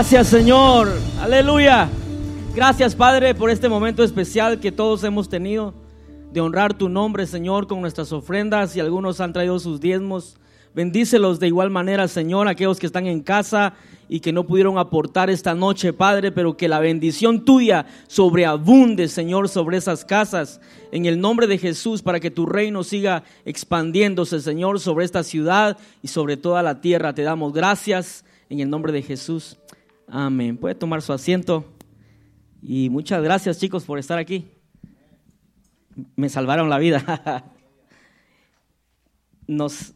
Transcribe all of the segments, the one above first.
Gracias Señor. Aleluya. Gracias Padre por este momento especial que todos hemos tenido de honrar tu nombre Señor con nuestras ofrendas y algunos han traído sus diezmos. Bendícelos de igual manera Señor, aquellos que están en casa y que no pudieron aportar esta noche Padre, pero que la bendición tuya sobreabunde Señor sobre esas casas en el nombre de Jesús para que tu reino siga expandiéndose Señor sobre esta ciudad y sobre toda la tierra. Te damos gracias en el nombre de Jesús. Amén. Puede tomar su asiento. Y muchas gracias chicos por estar aquí. Me salvaron la vida. Nos,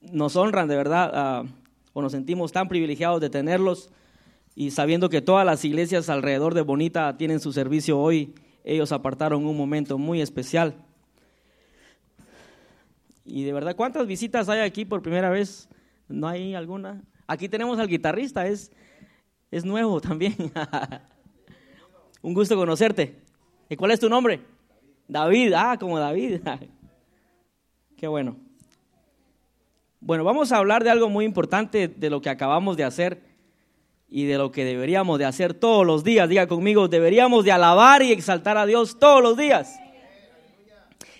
nos honran de verdad ah, o nos sentimos tan privilegiados de tenerlos y sabiendo que todas las iglesias alrededor de Bonita tienen su servicio hoy, ellos apartaron un momento muy especial. Y de verdad, ¿cuántas visitas hay aquí por primera vez? ¿No hay alguna? Aquí tenemos al guitarrista, es, es nuevo también. Un gusto conocerte. ¿Y cuál es tu nombre? David. Ah, como David. Qué bueno. Bueno, vamos a hablar de algo muy importante de lo que acabamos de hacer y de lo que deberíamos de hacer todos los días. Diga conmigo, deberíamos de alabar y exaltar a Dios todos los días.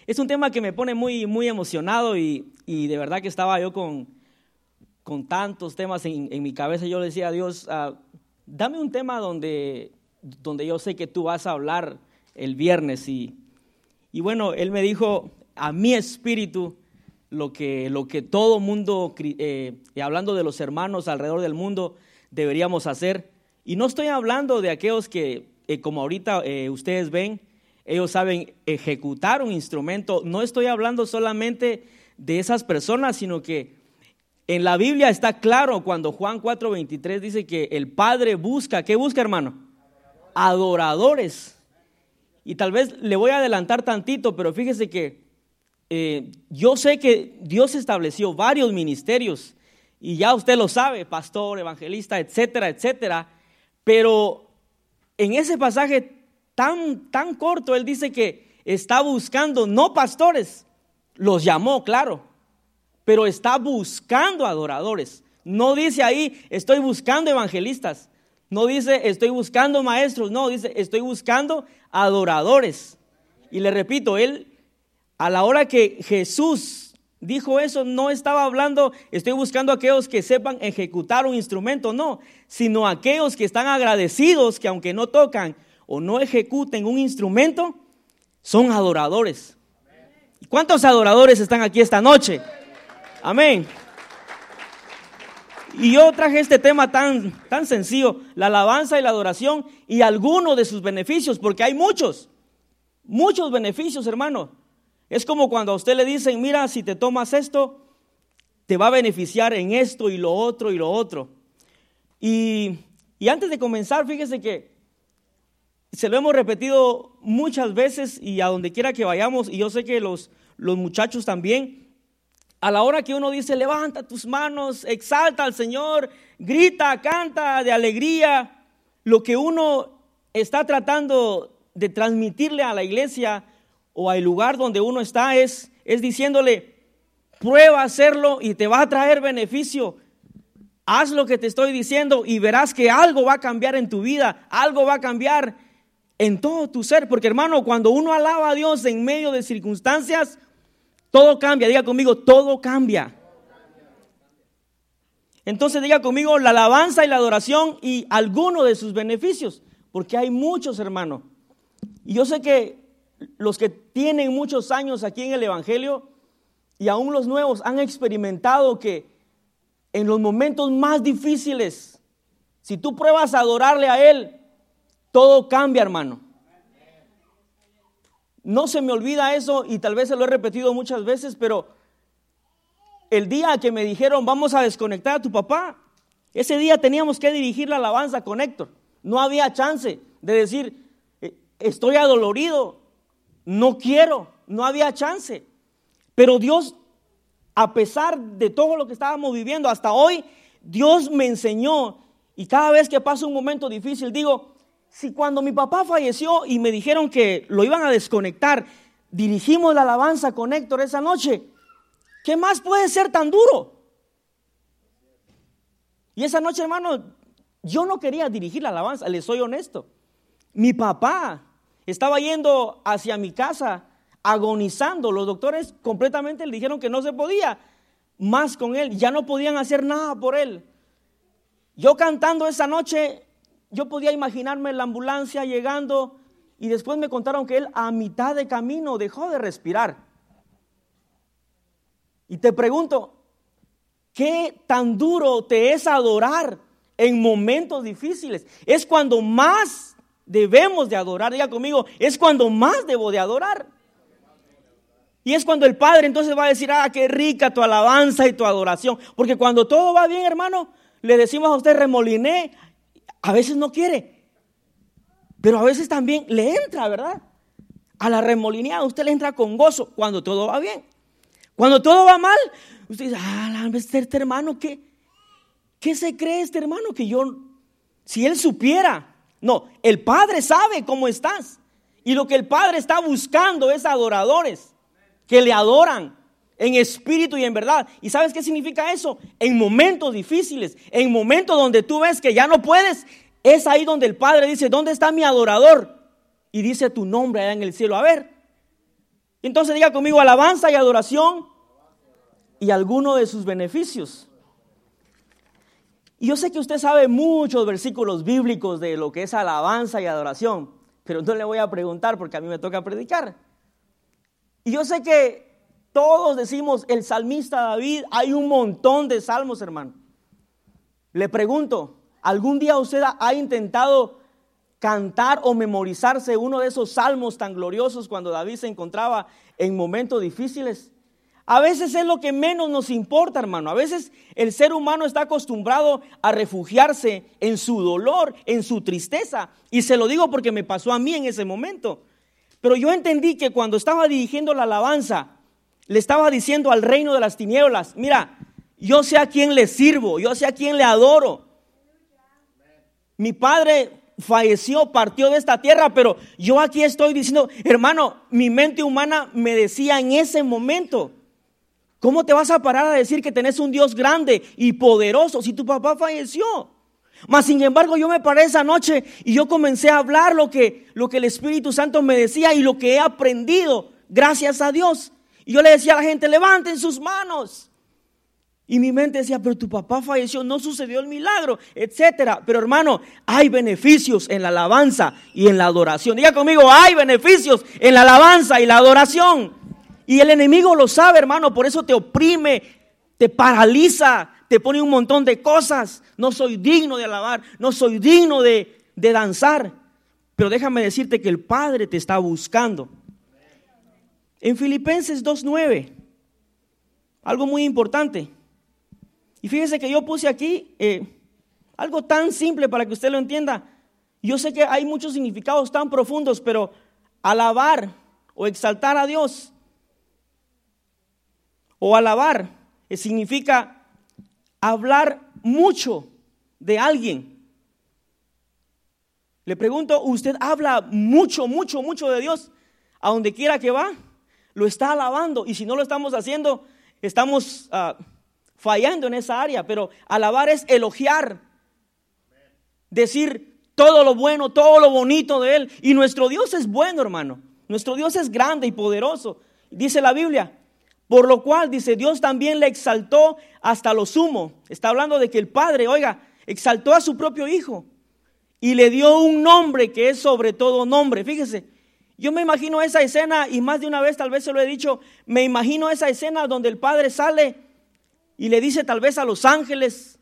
Es un tema que me pone muy, muy emocionado y, y de verdad que estaba yo con, con tantos temas en, en mi cabeza. Yo le decía a Dios, ah, dame un tema donde, donde yo sé que tú vas a hablar el viernes. Y, y bueno, Él me dijo, a mi espíritu, lo que, lo que todo mundo, eh, hablando de los hermanos alrededor del mundo, deberíamos hacer. Y no estoy hablando de aquellos que, eh, como ahorita eh, ustedes ven, ellos saben ejecutar un instrumento. No estoy hablando solamente de esas personas, sino que en la Biblia está claro cuando Juan 4:23 dice que el Padre busca, ¿qué busca hermano? Adoradores. Y tal vez le voy a adelantar tantito, pero fíjese que eh, yo sé que Dios estableció varios ministerios y ya usted lo sabe, pastor, evangelista, etcétera, etcétera, pero en ese pasaje tan, tan corto, él dice que está buscando no pastores, los llamó, claro, pero está buscando adoradores. No dice ahí, estoy buscando evangelistas, no dice, estoy buscando maestros, no, dice, estoy buscando adoradores. Y le repito, él a la hora que Jesús dijo eso, no estaba hablando, estoy buscando a aquellos que sepan ejecutar un instrumento, no, sino aquellos que están agradecidos que aunque no tocan o no ejecuten un instrumento, son adoradores. ¿Cuántos adoradores están aquí esta noche? Amén. Y yo traje este tema tan, tan sencillo, la alabanza y la adoración y algunos de sus beneficios, porque hay muchos, muchos beneficios, hermano. Es como cuando a usted le dicen, mira, si te tomas esto, te va a beneficiar en esto y lo otro y lo otro. Y, y antes de comenzar, fíjese que se lo hemos repetido muchas veces y a donde quiera que vayamos, y yo sé que los, los muchachos también, a la hora que uno dice, levanta tus manos, exalta al Señor, grita, canta de alegría, lo que uno está tratando de transmitirle a la iglesia o al lugar donde uno está es, es diciéndole, prueba a hacerlo y te va a traer beneficio. Haz lo que te estoy diciendo y verás que algo va a cambiar en tu vida, algo va a cambiar en todo tu ser. Porque hermano, cuando uno alaba a Dios en medio de circunstancias, todo cambia. Diga conmigo, todo cambia. Entonces diga conmigo la alabanza y la adoración y alguno de sus beneficios. Porque hay muchos, hermano. Y yo sé que los que tienen muchos años aquí en el Evangelio y aún los nuevos han experimentado que en los momentos más difíciles, si tú pruebas a adorarle a Él, todo cambia, hermano. No se me olvida eso y tal vez se lo he repetido muchas veces, pero el día que me dijeron vamos a desconectar a tu papá, ese día teníamos que dirigir la alabanza con Héctor. No había chance de decir, eh, estoy adolorido, no quiero, no había chance. Pero Dios, a pesar de todo lo que estábamos viviendo hasta hoy, Dios me enseñó y cada vez que pasa un momento difícil digo, si cuando mi papá falleció y me dijeron que lo iban a desconectar, dirigimos la alabanza con Héctor esa noche, ¿qué más puede ser tan duro? Y esa noche, hermano, yo no quería dirigir la alabanza, le soy honesto. Mi papá estaba yendo hacia mi casa agonizando. Los doctores completamente le dijeron que no se podía más con él, ya no podían hacer nada por él. Yo cantando esa noche, yo podía imaginarme la ambulancia llegando y después me contaron que él a mitad de camino dejó de respirar. Y te pregunto, ¿qué tan duro te es adorar en momentos difíciles? Es cuando más debemos de adorar, diga conmigo, es cuando más debo de adorar. Y es cuando el Padre entonces va a decir, ah, qué rica tu alabanza y tu adoración. Porque cuando todo va bien, hermano, le decimos a usted remoliné, a veces no quiere, pero a veces también le entra, ¿verdad? A la remolineada usted le entra con gozo cuando todo va bien. Cuando todo va mal, usted dice, ah, este, este hermano, ¿qué, ¿qué se cree este hermano? Que yo, si él supiera, no, el Padre sabe cómo estás. Y lo que el Padre está buscando es adoradores que le adoran en espíritu y en verdad. ¿Y sabes qué significa eso? En momentos difíciles, en momentos donde tú ves que ya no puedes, es ahí donde el Padre dice, ¿dónde está mi adorador? Y dice tu nombre allá en el cielo. A ver. Entonces diga conmigo alabanza y adoración y alguno de sus beneficios. Y yo sé que usted sabe muchos versículos bíblicos de lo que es alabanza y adoración, pero no le voy a preguntar porque a mí me toca predicar. Y yo sé que todos decimos, el salmista David, hay un montón de salmos, hermano. Le pregunto, ¿algún día usted ha intentado cantar o memorizarse uno de esos salmos tan gloriosos cuando David se encontraba en momentos difíciles? A veces es lo que menos nos importa, hermano. A veces el ser humano está acostumbrado a refugiarse en su dolor, en su tristeza. Y se lo digo porque me pasó a mí en ese momento. Pero yo entendí que cuando estaba dirigiendo la alabanza, le estaba diciendo al reino de las tinieblas, mira, yo sé a quién le sirvo, yo sé a quién le adoro. Mi padre falleció, partió de esta tierra, pero yo aquí estoy diciendo, hermano, mi mente humana me decía en ese momento, ¿cómo te vas a parar a decir que tenés un Dios grande y poderoso si tu papá falleció? Mas sin embargo yo me paré esa noche y yo comencé a hablar lo que, lo que el Espíritu Santo me decía y lo que he aprendido, gracias a Dios. Y yo le decía a la gente, levanten sus manos. Y mi mente decía, pero tu papá falleció, no sucedió el milagro, etcétera. Pero hermano, hay beneficios en la alabanza y en la adoración. Diga conmigo, hay beneficios en la alabanza y la adoración. Y el enemigo lo sabe, hermano, por eso te oprime, te paraliza, te pone un montón de cosas. No soy digno de alabar, no soy digno de, danzar. Pero déjame decirte que el Padre te está buscando. En Filipenses 2.9, algo muy importante. Y fíjese que yo puse aquí eh, algo tan simple para que usted lo entienda. Yo sé que hay muchos significados tan profundos, pero alabar o exaltar a Dios o alabar eh, significa hablar mucho de alguien. Le pregunto, ¿usted habla mucho, mucho, mucho de Dios? A donde quiera que va, lo está alabando. Y si no lo estamos haciendo, estamos ah, fallando en esa área. Pero alabar es elogiar, decir todo lo bueno, todo lo bonito de Él. Y nuestro Dios es bueno, hermano. Nuestro Dios es grande y poderoso. Dice la Biblia, por lo cual, dice, Dios también le exaltó hasta lo sumo. Está hablando de que el Padre, oiga, exaltó a su propio Hijo y le dio un nombre que es sobre todo nombre. Fíjese, yo me imagino esa escena y más de una vez tal vez se lo he dicho, me imagino esa escena donde el Padre sale y le dice tal vez a los ángeles,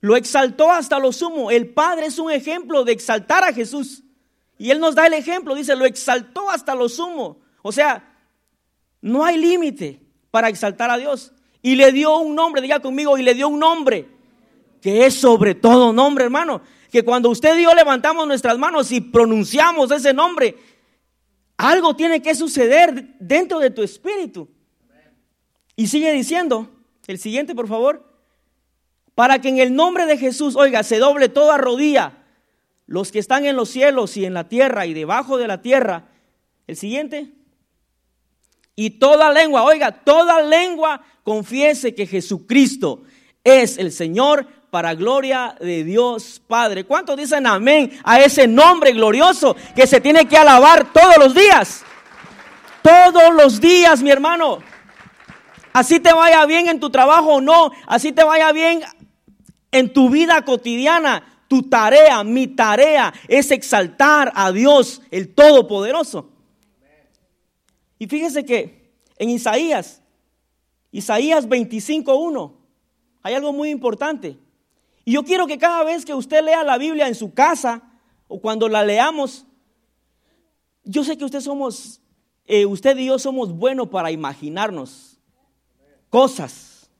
lo exaltó hasta lo sumo. El Padre es un ejemplo de exaltar a Jesús. Y Él nos da el ejemplo, dice, lo exaltó hasta lo sumo. O sea, no hay límite para exaltar a Dios. Y le dio un nombre, diga conmigo, y le dio un nombre, que es sobre todo nombre, hermano. Que cuando usted y yo levantamos nuestras manos y pronunciamos ese nombre, algo tiene que suceder dentro de tu espíritu. Y sigue diciendo, el siguiente por favor, para que en el nombre de Jesús, oiga, se doble toda rodilla, los que están en los cielos y en la tierra y debajo de la tierra. El siguiente. Y toda lengua, oiga, toda lengua confiese que Jesucristo es el Señor para gloria de Dios Padre. ¿Cuántos dicen amén a ese nombre glorioso que se tiene que alabar todos los días? Todos los días, mi hermano. Así te vaya bien en tu trabajo o no, así te vaya bien en tu vida cotidiana. Tu tarea, mi tarea es exaltar a Dios, el Todopoderoso. Y fíjese que en Isaías, Isaías 25.1, hay algo muy importante. Y yo quiero que cada vez que usted lea la Biblia en su casa o cuando la leamos, yo sé que usted somos, eh, usted y yo somos buenos para imaginarnos cosas.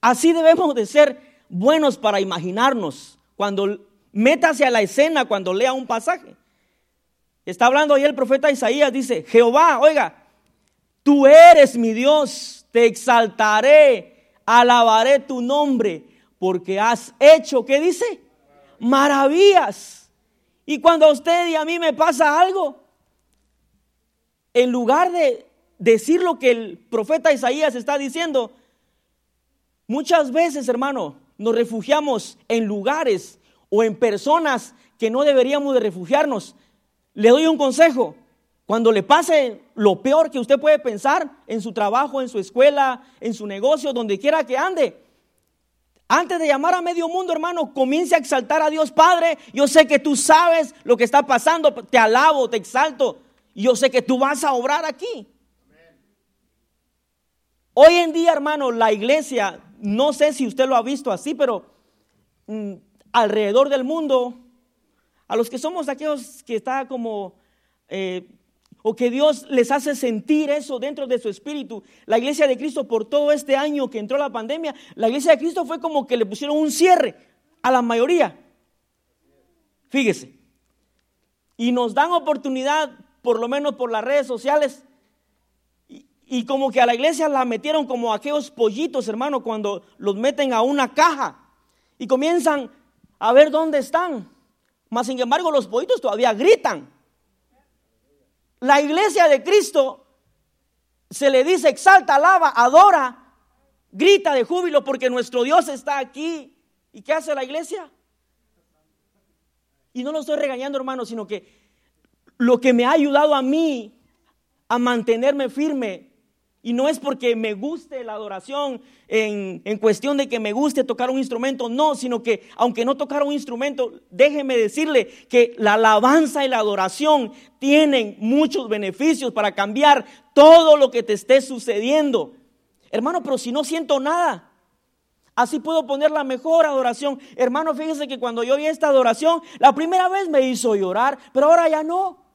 Así debemos de ser buenos para imaginarnos cuando métase a la escena, cuando lea un pasaje. Está hablando ahí el profeta Isaías, dice, Jehová, oiga, tú eres mi Dios, te exaltaré, alabaré tu nombre, porque has hecho, ¿qué dice? Maravillas. Y cuando a usted y a mí me pasa algo, en lugar de decir lo que el profeta Isaías está diciendo, muchas veces, hermano, nos refugiamos en lugares o en personas que no deberíamos de refugiarnos le doy un consejo. Cuando le pase lo peor que usted puede pensar en su trabajo, en su escuela, en su negocio, donde quiera que ande, antes de llamar a medio mundo, hermano, comience a exaltar a Dios Padre. Yo sé que tú sabes lo que está pasando. Te alabo, te exalto. Yo sé que tú vas a obrar aquí. Hoy en día, hermano, la iglesia, no sé si usted lo ha visto así, pero mm, alrededor del mundo a los que somos aquellos que está como, eh, o que Dios les hace sentir eso dentro de su espíritu. La iglesia de Cristo por todo este año que entró la pandemia, la iglesia de Cristo fue como que le pusieron un cierre a la mayoría. Fíjese. Y nos dan oportunidad, por lo menos por las redes sociales, y, y como que a la iglesia la metieron como aquellos pollitos, hermano, cuando los meten a una caja y comienzan a ver dónde están. Mas sin embargo los pollitos todavía gritan. La iglesia de Cristo se le dice exalta, alaba, adora, grita de júbilo porque nuestro Dios está aquí. ¿Y qué hace la iglesia? Y no lo estoy regañando, hermano, sino que lo que me ha ayudado a mí a mantenerme firme y no es porque me guste la adoración en, cuestión de que me guste tocar un instrumento, no, sino que aunque no tocar un instrumento, déjeme decirle que la alabanza y la adoración tienen muchos beneficios para cambiar todo lo que te esté sucediendo. Hermano, pero si no siento nada, así puedo poner la mejor adoración. Hermano, fíjese que cuando yo oí esta adoración, la primera vez me hizo llorar, pero ahora ya no.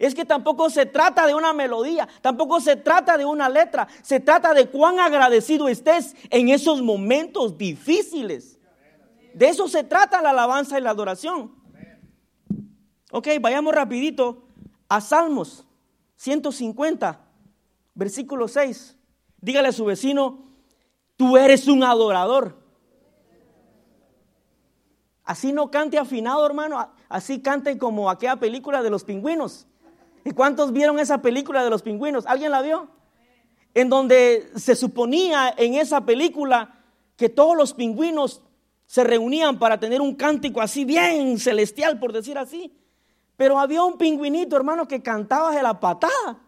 Es que tampoco se trata de una melodía, tampoco se trata de una letra, se trata de cuán agradecido estés en esos momentos difíciles. De eso se trata la alabanza y la adoración. Ok, vayamos rapidito a Salmos 150, versículo 6. Dígale a su vecino, tú eres un adorador. Así no cante afinado, hermano, así cante como aquella película de los pingüinos. ¿Y cuántos vieron esa película de los pingüinos? ¿Alguien la vio? En donde se suponía en esa película que todos los pingüinos se reunían para tener un cántico así bien celestial, por decir así. Pero había un pingüinito, hermano, que cantaba de la patada.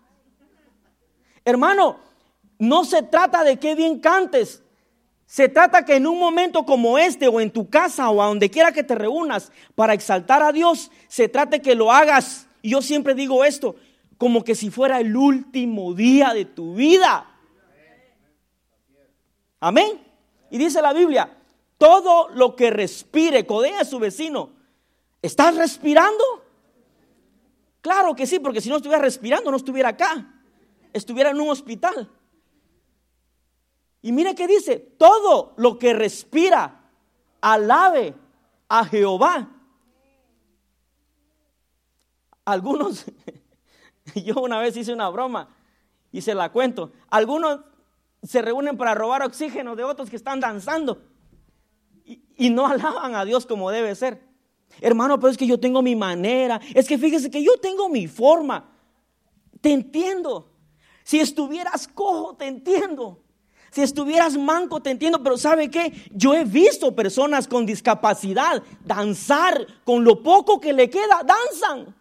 Hermano, no se trata de que bien cantes. Se trata que en un momento como este o en tu casa o a donde quiera que te reúnas para exaltar a Dios, se trate que lo hagas y yo siempre digo esto, como que si fuera el último día de tu vida. Amén. Y dice la Biblia, todo lo que respire, codea a su vecino. ¿Estás respirando? Claro que sí, porque si no estuviera respirando no estuviera acá. Estuviera en un hospital. Y mire que dice, todo lo que respira, alabe a Jehová. Algunos, yo una vez hice una broma y se la cuento. Algunos se reúnen para robar oxígeno de otros que están danzando y, no alaban a Dios como debe ser. Hermano, pero es que yo tengo mi manera. Es que fíjese que yo tengo mi forma. Te entiendo. Si estuvieras cojo, te entiendo. Si estuvieras manco, te entiendo. Pero ¿sabe qué? Yo he visto personas con discapacidad danzar con lo poco que le queda, danzan.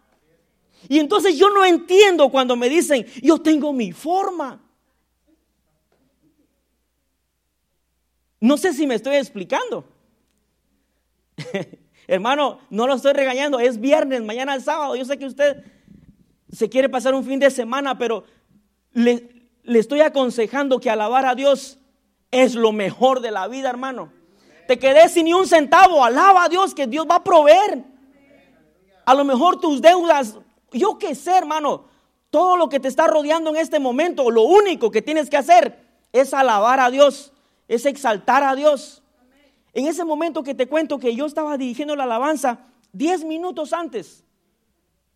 Y entonces yo no entiendo cuando me dicen, yo tengo mi forma. No sé si me estoy explicando. Hermano, no lo estoy regañando, es viernes, mañana es sábado. Yo sé que usted se quiere pasar un fin de semana, pero le, estoy aconsejando que alabar a Dios es lo mejor de la vida, hermano. Te quedé sin ni un centavo, alaba a Dios que Dios va a proveer. A lo mejor tus deudas, yo qué sé, hermano, todo lo que te está rodeando en este momento, lo único que tienes que hacer es alabar a Dios, es exaltar a Dios. En ese momento que te cuento que yo estaba dirigiendo la alabanza, diez minutos antes,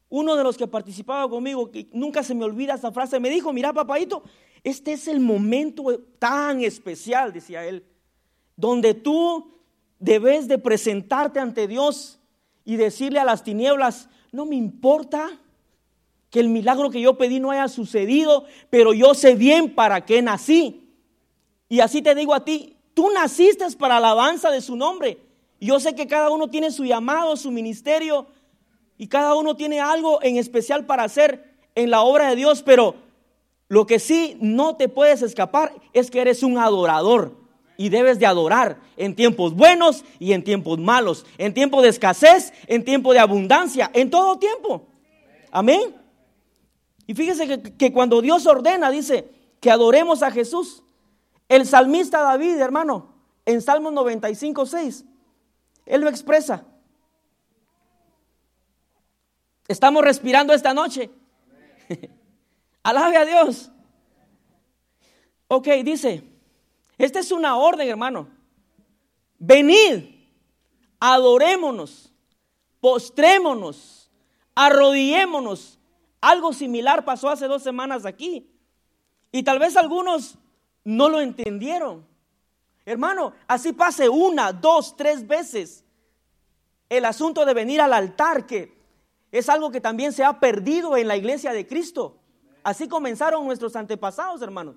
uno de los que participaba conmigo, que nunca se me olvida esa frase, me dijo, mira papadito, este es el momento tan especial, decía él, donde tú debes de presentarte ante Dios y decirle a las tinieblas, no me importa que el milagro que yo pedí no haya sucedido, pero yo sé bien para qué nací. Y así te digo a ti, Tú naciste para alabanza de su nombre. Yo sé que cada uno tiene su llamado, su ministerio, y cada uno tiene algo en especial para hacer en la obra de Dios, pero lo que sí no te puedes escapar es que eres un adorador y debes de adorar en tiempos buenos y en tiempos malos, en tiempo de escasez, en tiempo de abundancia, en todo tiempo. Amén. Y fíjese que, cuando Dios ordena, dice que adoremos a Jesús, el salmista David, hermano, en Salmo 95, 6, él lo expresa. Estamos respirando esta noche. Alabe a Dios. Ok, dice, esta es una orden, hermano. Venid, adorémonos, postrémonos, arrodillémonos. Algo similar pasó hace dos semanas aquí. Y tal vez algunos no lo entendieron. Hermano, así pase una, dos, tres veces. El asunto de venir al altar, que es algo que también se ha perdido en la iglesia de Cristo. Así comenzaron nuestros antepasados, hermano.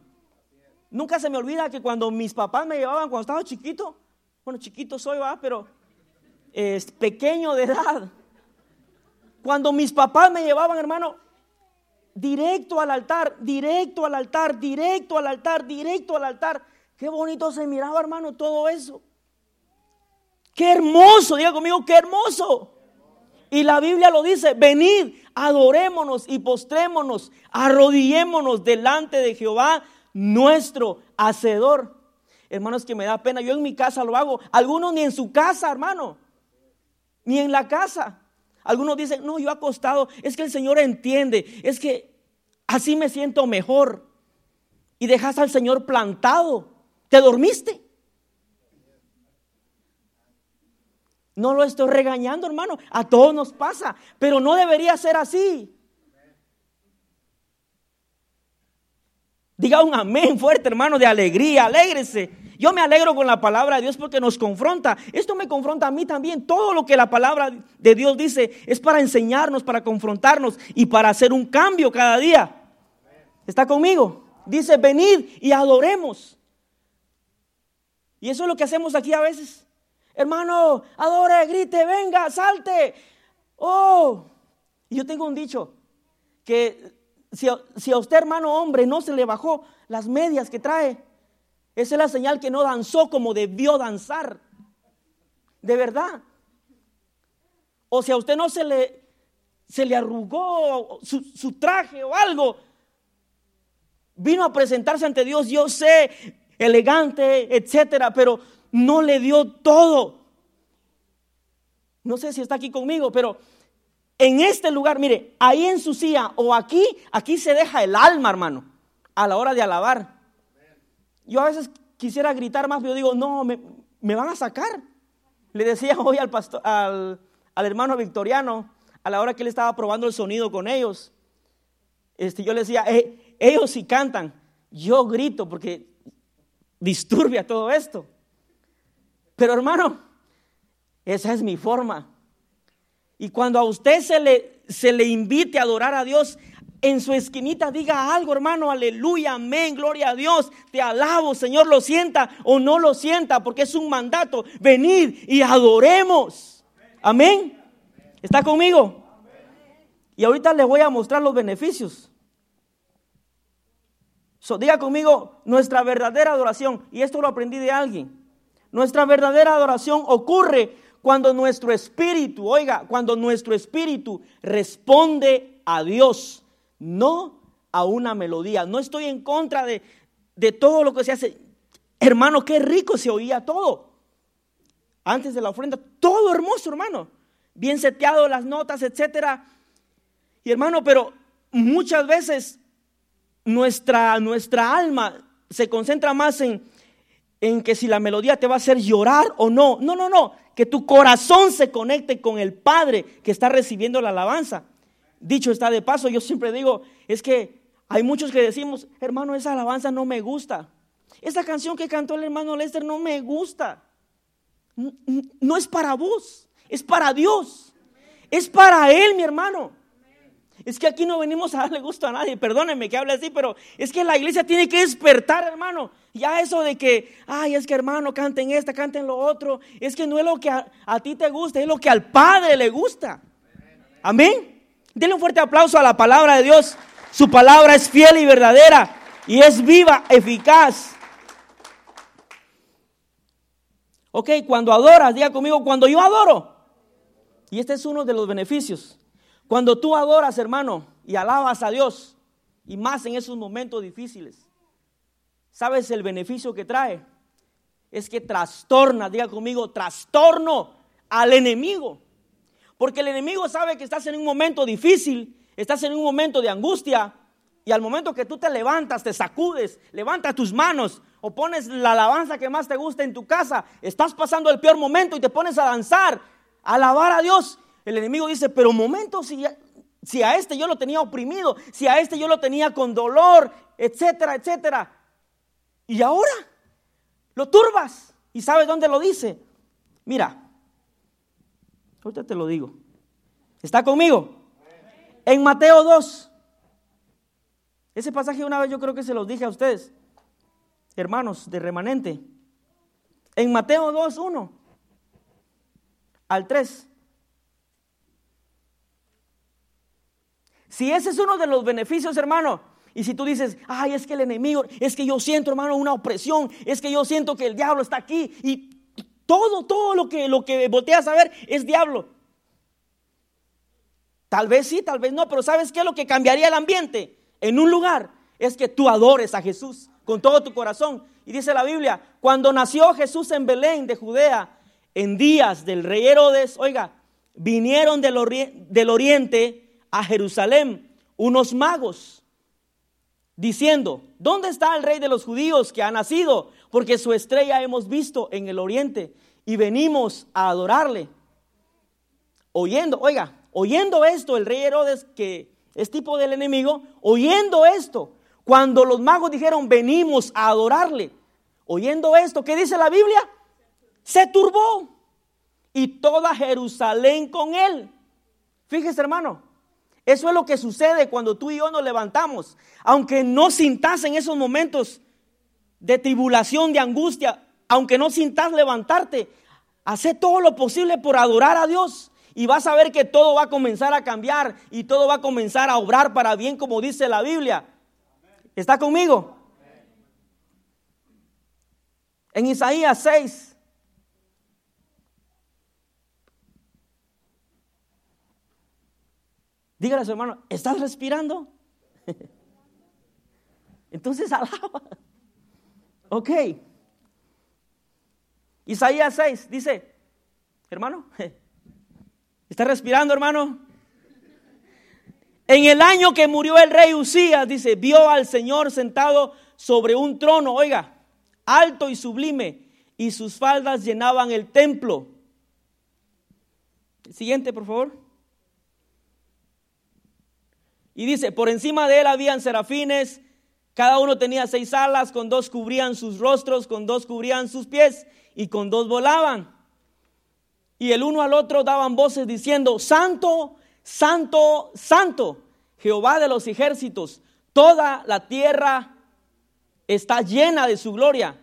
Nunca se me olvida que cuando mis papás me llevaban, cuando estaba chiquito, bueno, chiquito soy, va, pero es pequeño de edad. Cuando mis papás me llevaban, hermano, directo al altar, directo al altar, directo al altar, directo al altar. Qué bonito se miraba, hermano, todo eso. Qué hermoso, diga conmigo, qué hermoso. Y la Biblia lo dice, venid, adorémonos y postrémonos, arrodillémonos delante de Jehová, nuestro hacedor. Hermanos, que me da pena, yo en mi casa lo hago, algunos ni en su casa, hermano, ni en la casa. Algunos dicen, no, yo acostado, es que el Señor entiende, es que así me siento mejor. Y dejas al Señor plantado, te dormiste. No lo estoy regañando, hermano, a todos nos pasa, pero no debería ser así. Diga un amén fuerte, hermano, de alegría, alégrese. Yo me alegro con la palabra de Dios porque nos confronta. Esto me confronta a mí también. Todo lo que la palabra de Dios dice es para enseñarnos, para confrontarnos y para hacer un cambio cada día. ¿Está conmigo? Dice, venid y adoremos. Y eso es lo que hacemos aquí a veces. Hermano, adore, grite, venga, salte. Oh, y yo tengo un dicho que si, si, a usted, hermano hombre, no se le bajó las medias que trae, esa es la señal que no danzó como debió danzar. De verdad. O si a usted no se le, se le arrugó su, su traje o algo, vino a presentarse ante Dios. Yo sé, elegante, etcétera, pero no le dio todo. No sé si está aquí conmigo, pero en este lugar, mire, ahí en su silla o aquí, aquí se deja el alma, hermano, a la hora de alabar. Yo a veces quisiera gritar más, pero digo, no, me, van a sacar. Le decía hoy al, pastor, al, al hermano victoriano, a la hora que él estaba probando el sonido con ellos, este, yo le decía, eh, ellos sí cantan, yo grito porque disturbia todo esto. Pero hermano, esa es mi forma. Y cuando a usted se le, se le invite a adorar a Dios, en su esquinita diga algo, hermano, aleluya, amén, gloria a Dios, te alabo, Señor, lo sienta o no lo sienta, porque es un mandato, venid y adoremos. Amén. ¿Está conmigo? Y ahorita les voy a mostrar los beneficios. diga conmigo, nuestra verdadera adoración, y esto lo aprendí de alguien, nuestra verdadera adoración ocurre cuando nuestro espíritu, oiga, cuando nuestro espíritu responde a Dios, no a una melodía. No estoy en contra de, de todo lo que se hace. Hermano, qué rico se oía todo. Antes de la ofrenda, todo hermoso, hermano. Bien seteado las notas, etcétera. Y hermano, pero muchas veces nuestra, nuestra alma se concentra más en, en que si la melodía te va a hacer llorar o no. No, no, no. Que tu corazón se conecte con el Padre que está recibiendo la alabanza. Dicho está de paso, yo siempre digo, es que hay muchos que decimos, hermano, esa alabanza no me gusta. Esa canción que cantó el hermano Lester no me gusta. No es para vos, es para Dios. Es para Él, mi hermano. Es que aquí no venimos a darle gusto a nadie, perdónenme que hable así, pero es que la iglesia tiene que despertar, hermano. Ya eso de que, ay, es que hermano, canten esta, canten lo otro, es que no es lo que a, ti te gusta, es lo que al Padre le gusta. Amén. Denle un fuerte aplauso a la palabra de Dios. Su palabra es fiel y verdadera y es viva, eficaz. Ok, cuando adoras, diga conmigo, cuando yo adoro. Y este es uno de los beneficios. Cuando tú adoras, hermano, y alabas a Dios, y más en esos momentos difíciles, ¿sabes el beneficio que trae? Es que trastorna, diga conmigo, trastorno al enemigo. Porque el enemigo sabe que estás en un momento difícil, estás en un momento de angustia, y al momento que tú te levantas, te sacudes, levantas tus manos o pones la alabanza que más te gusta en tu casa, estás pasando el peor momento y te pones a danzar, a alabar a Dios el enemigo dice, pero momento, si, si a este yo lo tenía oprimido, si a este yo lo tenía con dolor, etcétera, etcétera. Y ahora lo turbas. ¿Y sabes dónde lo dice? Mira, ahorita te lo digo. ¿Está conmigo? En Mateo 2. Ese pasaje una vez yo creo que se los dije a ustedes, hermanos de remanente. En Mateo 2, 1 al 3. Si ese es uno de los beneficios, hermano, y si tú dices, ay, es que el enemigo, es que yo siento, hermano, una opresión, es que yo siento que el diablo está aquí y todo, todo lo que, lo que volteas a ver es diablo. Tal vez sí, tal vez no, pero ¿sabes qué es lo que cambiaría el ambiente en un lugar? Es que tú adores a Jesús con todo tu corazón. Y dice la Biblia, cuando nació Jesús en Belén de Judea, en días del rey Herodes, oiga, vinieron del, del oriente a Jerusalén unos magos diciendo, ¿dónde está el rey de los judíos que ha nacido? Porque su estrella hemos visto en el oriente y venimos a adorarle. Oyendo, oiga, oyendo esto, el rey Herodes, que es tipo del enemigo, oyendo esto, cuando los magos dijeron, venimos a adorarle, oyendo esto, ¿qué dice la Biblia? Se turbó y toda Jerusalén con él. Fíjese, hermano, eso es lo que sucede cuando tú y yo nos levantamos. Aunque no sintas en esos momentos de tribulación, de angustia, aunque no sintas levantarte, hace todo lo posible por adorar a Dios. Y vas a ver que todo va a comenzar a cambiar y todo va a comenzar a obrar para bien, como dice la Biblia. ¿Está conmigo? En Isaías 6, Dígale a su hermano, ¿estás respirando? Entonces alaba. Ok. Isaías 6 dice, hermano, ¿está respirando, hermano? En el año que murió el rey Usías, dice, vio al Señor sentado sobre un trono, oiga, alto y sublime, y sus faldas llenaban el templo. Siguiente, por favor. Y dice, por encima de él habían serafines, cada uno tenía seis alas, con dos cubrían sus rostros, con dos cubrían sus pies y con dos volaban. Y el uno al otro daban voces diciendo, Santo, Santo, Santo, Jehová de los ejércitos, toda la tierra está llena de su gloria.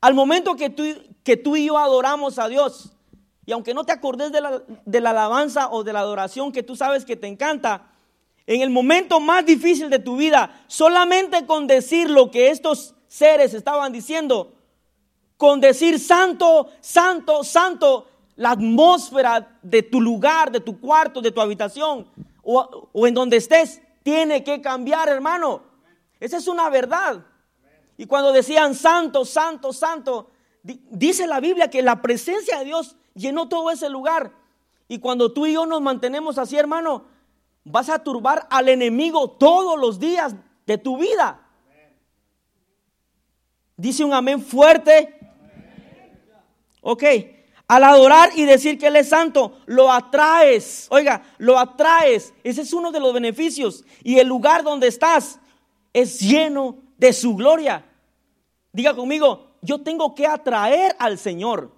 Al momento que tú, que tú y yo adoramos a Dios, y aunque no te acordes de la, de la alabanza o de la adoración que tú sabes que te encanta, en el momento más difícil de tu vida, solamente con decir lo que estos seres estaban diciendo, con decir santo, santo, santo, la atmósfera de tu lugar, de tu cuarto, de tu habitación o, en donde estés, tiene que cambiar, hermano. Esa es una verdad. Y cuando decían santo, santo, santo, dice la Biblia que la presencia de Dios llenó todo ese lugar. Y cuando tú y yo nos mantenemos así, hermano, vas a turbar al enemigo todos los días de tu vida. Dice un amén fuerte. Ok, al adorar y decir que Él es santo, lo atraes. Oiga, lo atraes. Ese es uno de los beneficios. Y el lugar donde estás es lleno de su gloria. Diga conmigo, yo tengo que atraer al Señor.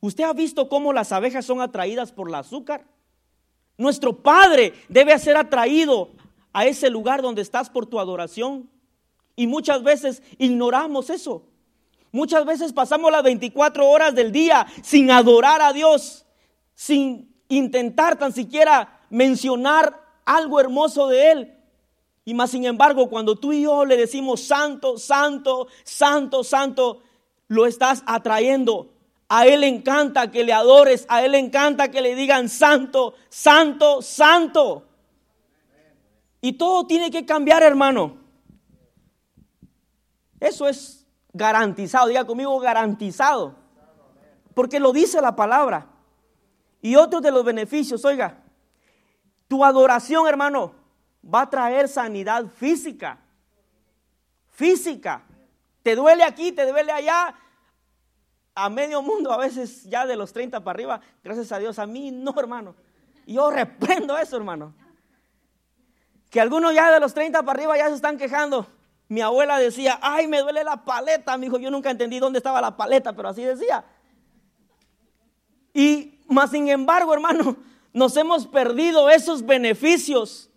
¿Usted ha visto cómo las abejas son atraídas por el azúcar? Nuestro Padre debe ser atraído a ese lugar donde estás por tu adoración. Y muchas veces ignoramos eso. Muchas veces pasamos las 24 horas del día sin adorar a Dios, sin intentar tan siquiera mencionar algo hermoso de Él. Y más sin embargo, cuando tú y yo le decimos santo, santo, santo, santo, lo estás atrayendo a Él le encanta que le adores, a Él le encanta que le digan santo, santo, santo. Y todo tiene que cambiar, hermano. Eso es garantizado, diga conmigo garantizado. Porque lo dice la palabra. Y otro de los beneficios, oiga, tu adoración, hermano, va a traer sanidad física. Física. Te duele aquí, te duele allá, a medio mundo, a veces ya de los 30 para arriba, gracias a Dios, a mí no, hermano. Yo reprendo eso, hermano. Que algunos ya de los 30 para arriba ya se están quejando. Mi abuela decía, ay, me duele la paleta, mi hijo. Yo nunca entendí dónde estaba la paleta, pero así decía. Y más sin embargo, hermano, nos hemos perdido esos beneficios.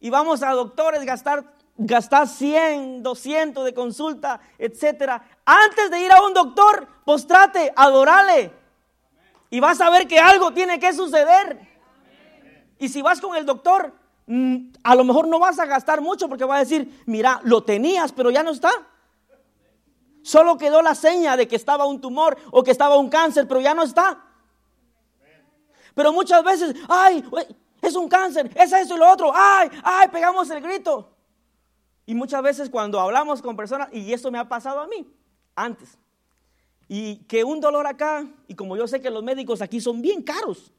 Y vamos a doctores gastar gastar 100, 200 de consulta, etcétera. Antes de ir a un doctor, postrate, adorale. Y vas a ver que algo tiene que suceder. Y si vas con el doctor, mm, a lo mejor no vas a gastar mucho porque va a decir, mira, lo tenías, pero ya no está. Solo quedó la seña de que estaba un tumor o que estaba un cáncer, pero ya no está. Pero muchas veces, ay, es un cáncer, es eso y lo otro, ay, ay, pegamos el grito. Y muchas veces cuando hablamos con personas, y esto me ha pasado a mí antes, y que un dolor acá, y como yo sé que los médicos aquí son bien caros,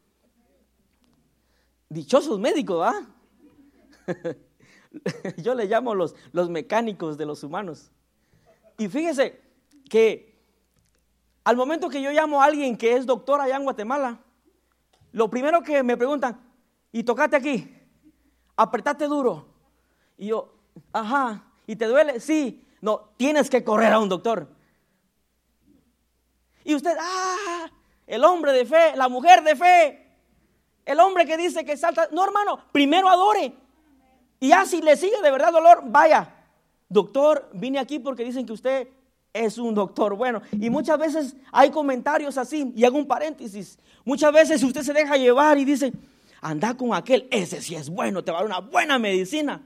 dichosos médicos, ¿ah? yo le llamo los, los mecánicos de los humanos. Y fíjese que al momento que yo llamo a alguien que es doctor allá en Guatemala, lo primero que me preguntan, y tocate aquí, apretate duro. Y yo, Ajá. ¿Y te duele? Sí. No, tienes que correr a un doctor. Y usted, ah, el hombre de fe, la mujer de fe, el hombre que dice que salta. No, hermano, primero adore. Y ya si le sigue de verdad dolor, vaya. Doctor, vine aquí porque dicen que usted es un doctor bueno. Y muchas veces hay comentarios así, y hago un paréntesis. Muchas veces usted se deja llevar y dice, anda con aquel, ese sí es bueno, te va a dar una buena medicina.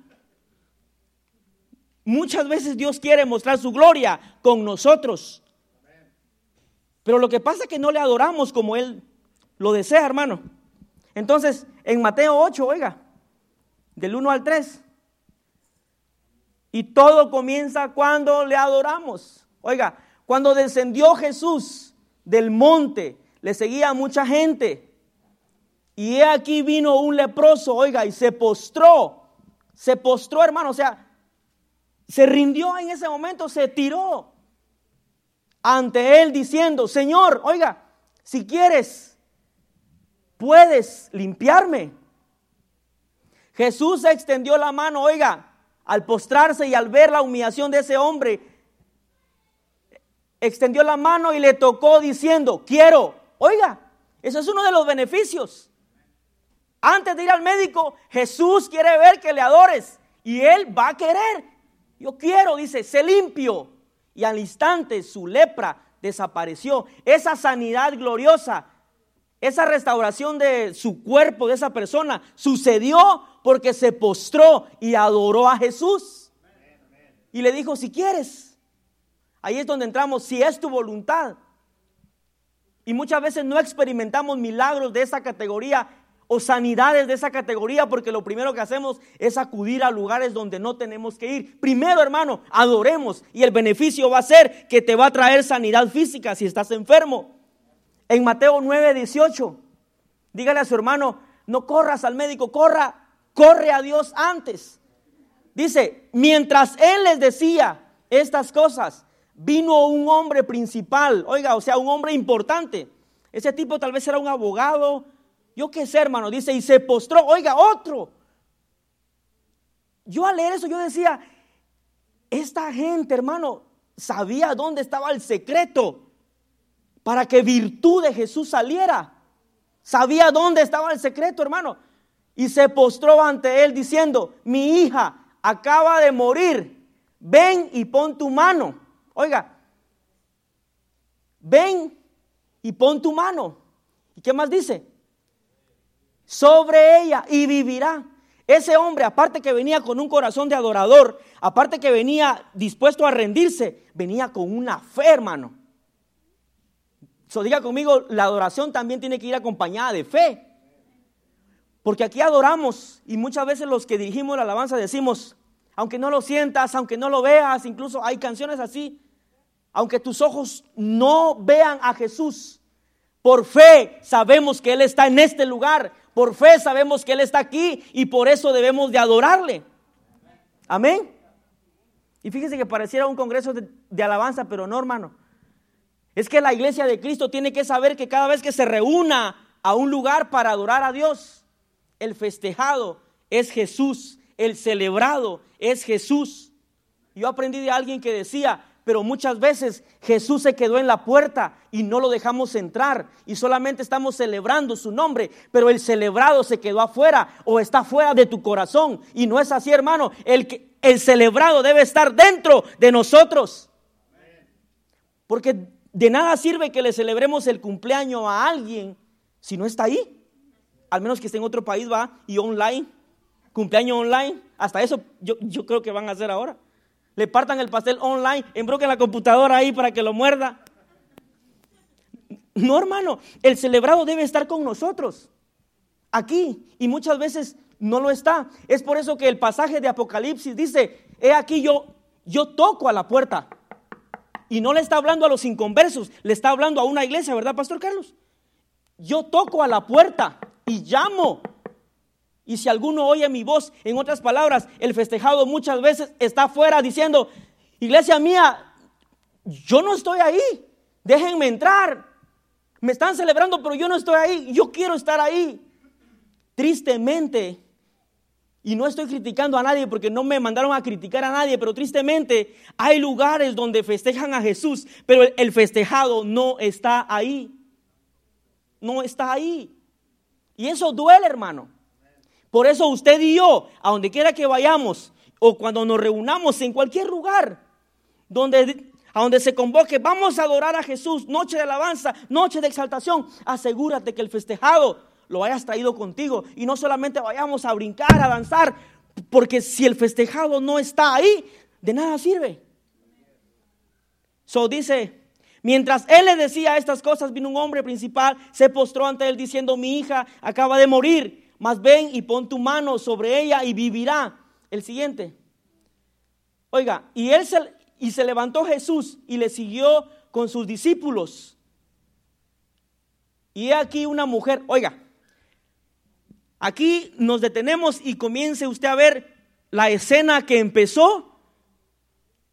Muchas veces Dios quiere mostrar su gloria con nosotros. Pero lo que pasa es que no le adoramos como Él lo desea, hermano. Entonces, en Mateo 8, oiga, del 1 al 3, Y todo comienza cuando le adoramos. Oiga, cuando descendió Jesús del monte, le seguía mucha gente. Y he aquí vino un leproso, oiga, y se postró. Se postró, hermano, o sea, se rindió en ese momento, se tiró ante él diciendo, Señor, oiga, si quieres, puedes limpiarme. Jesús extendió la mano, oiga, al postrarse y al ver la humillación de ese hombre, extendió la mano y le tocó diciendo, quiero. Oiga, eso es uno de los beneficios. Antes de ir al médico, Jesús quiere ver que le adores y él va a querer. Yo quiero, dice, se limpio. Y al instante su lepra desapareció. Esa sanidad gloriosa, esa restauración de su cuerpo, de esa persona, sucedió porque se postró y adoró a Jesús. Y le dijo, si quieres, ahí es donde entramos, si es tu voluntad. Y muchas veces no experimentamos milagros de esa categoría o sanidades de esa categoría porque lo primero que hacemos es acudir a lugares donde no tenemos que ir. Primero, hermano, adoremos y el beneficio va a ser que te va a traer sanidad física si estás enfermo. En Mateo 9, 18, dígale a su hermano, no corras al médico, corra corre a Dios antes. Dice, mientras Él les decía estas cosas, vino un hombre principal, oiga, o sea, un hombre importante. Ese tipo tal vez era un abogado, yo qué sé, hermano, dice, y se postró, oiga, otro. Yo al leer eso, yo decía, esta gente, hermano, sabía dónde estaba el secreto para que virtud de Jesús saliera. Sabía dónde estaba el secreto, hermano y se postró ante él diciendo, mi hija acaba de morir, ven y pon tu mano. Oiga, ven y pon tu mano. ¿Y qué más dice? Sobre ella y vivirá. Ese hombre, aparte que venía con un corazón de adorador, aparte que venía dispuesto a rendirse, venía con una fe, hermano. So, diga conmigo, la adoración también tiene que ir acompañada de fe. Porque aquí adoramos y muchas veces los que dirigimos la alabanza decimos, aunque no lo sientas, aunque no lo veas, incluso hay canciones así, aunque tus ojos no vean a Jesús, por fe sabemos que Él está en este lugar, por fe sabemos que Él está aquí y por eso debemos de adorarle. Amén. Y fíjese que pareciera un congreso de, de alabanza, pero no, hermano. Es que la iglesia de Cristo tiene que saber que cada vez que se reúna a un lugar para adorar a Dios, el festejado es Jesús, el celebrado es Jesús. Yo aprendí de alguien que decía, pero muchas veces Jesús se quedó en la puerta y no lo dejamos entrar y solamente estamos celebrando su nombre, pero el celebrado se quedó afuera o está fuera de tu corazón y no es así, hermano. El, el celebrado debe estar dentro de nosotros. Porque de nada sirve que le celebremos el cumpleaños a alguien si no está ahí al menos que esté en otro país, va, y online, cumpleaños online, hasta eso yo, yo creo que van a hacer ahora. Le partan el pastel online, embroquen la computadora ahí para que lo muerda. No, hermano, el celebrado debe estar con nosotros, aquí, y muchas veces no lo está. Es por eso que el pasaje de Apocalipsis dice, he aquí yo, yo toco a la puerta. Y no le está hablando a los inconversos, le está hablando a una iglesia, ¿verdad, Pastor Carlos? Yo toco a la puerta y llamo. Y si alguno oye mi voz, en otras palabras, el festejado muchas veces está afuera diciendo, iglesia mía, yo no estoy ahí, déjenme entrar. Me están celebrando, pero yo no estoy ahí, yo quiero estar ahí. Tristemente, y no estoy criticando a nadie porque no me mandaron a criticar a nadie, pero tristemente hay lugares donde festejan a Jesús, pero el festejado no está ahí. No está ahí. Y eso duele, hermano. Por eso usted y yo, a donde quiera que vayamos, o cuando nos reunamos en cualquier lugar, donde, a donde se convoque, vamos a adorar a Jesús, noche de alabanza, noche de exaltación, asegúrate que el festejado lo hayas traído contigo. Y no solamente vayamos a brincar, a danzar, porque si el festejado no está ahí, de nada sirve. So dice Mientras él le decía estas cosas, vino un hombre principal, se postró ante él diciendo, mi hija acaba de morir, mas ven y pon tu mano sobre ella y vivirá. El siguiente. Oiga, y él se, y se levantó Jesús y le siguió con sus discípulos. Y he aquí una mujer, oiga, aquí nos detenemos y comience usted a ver la escena que empezó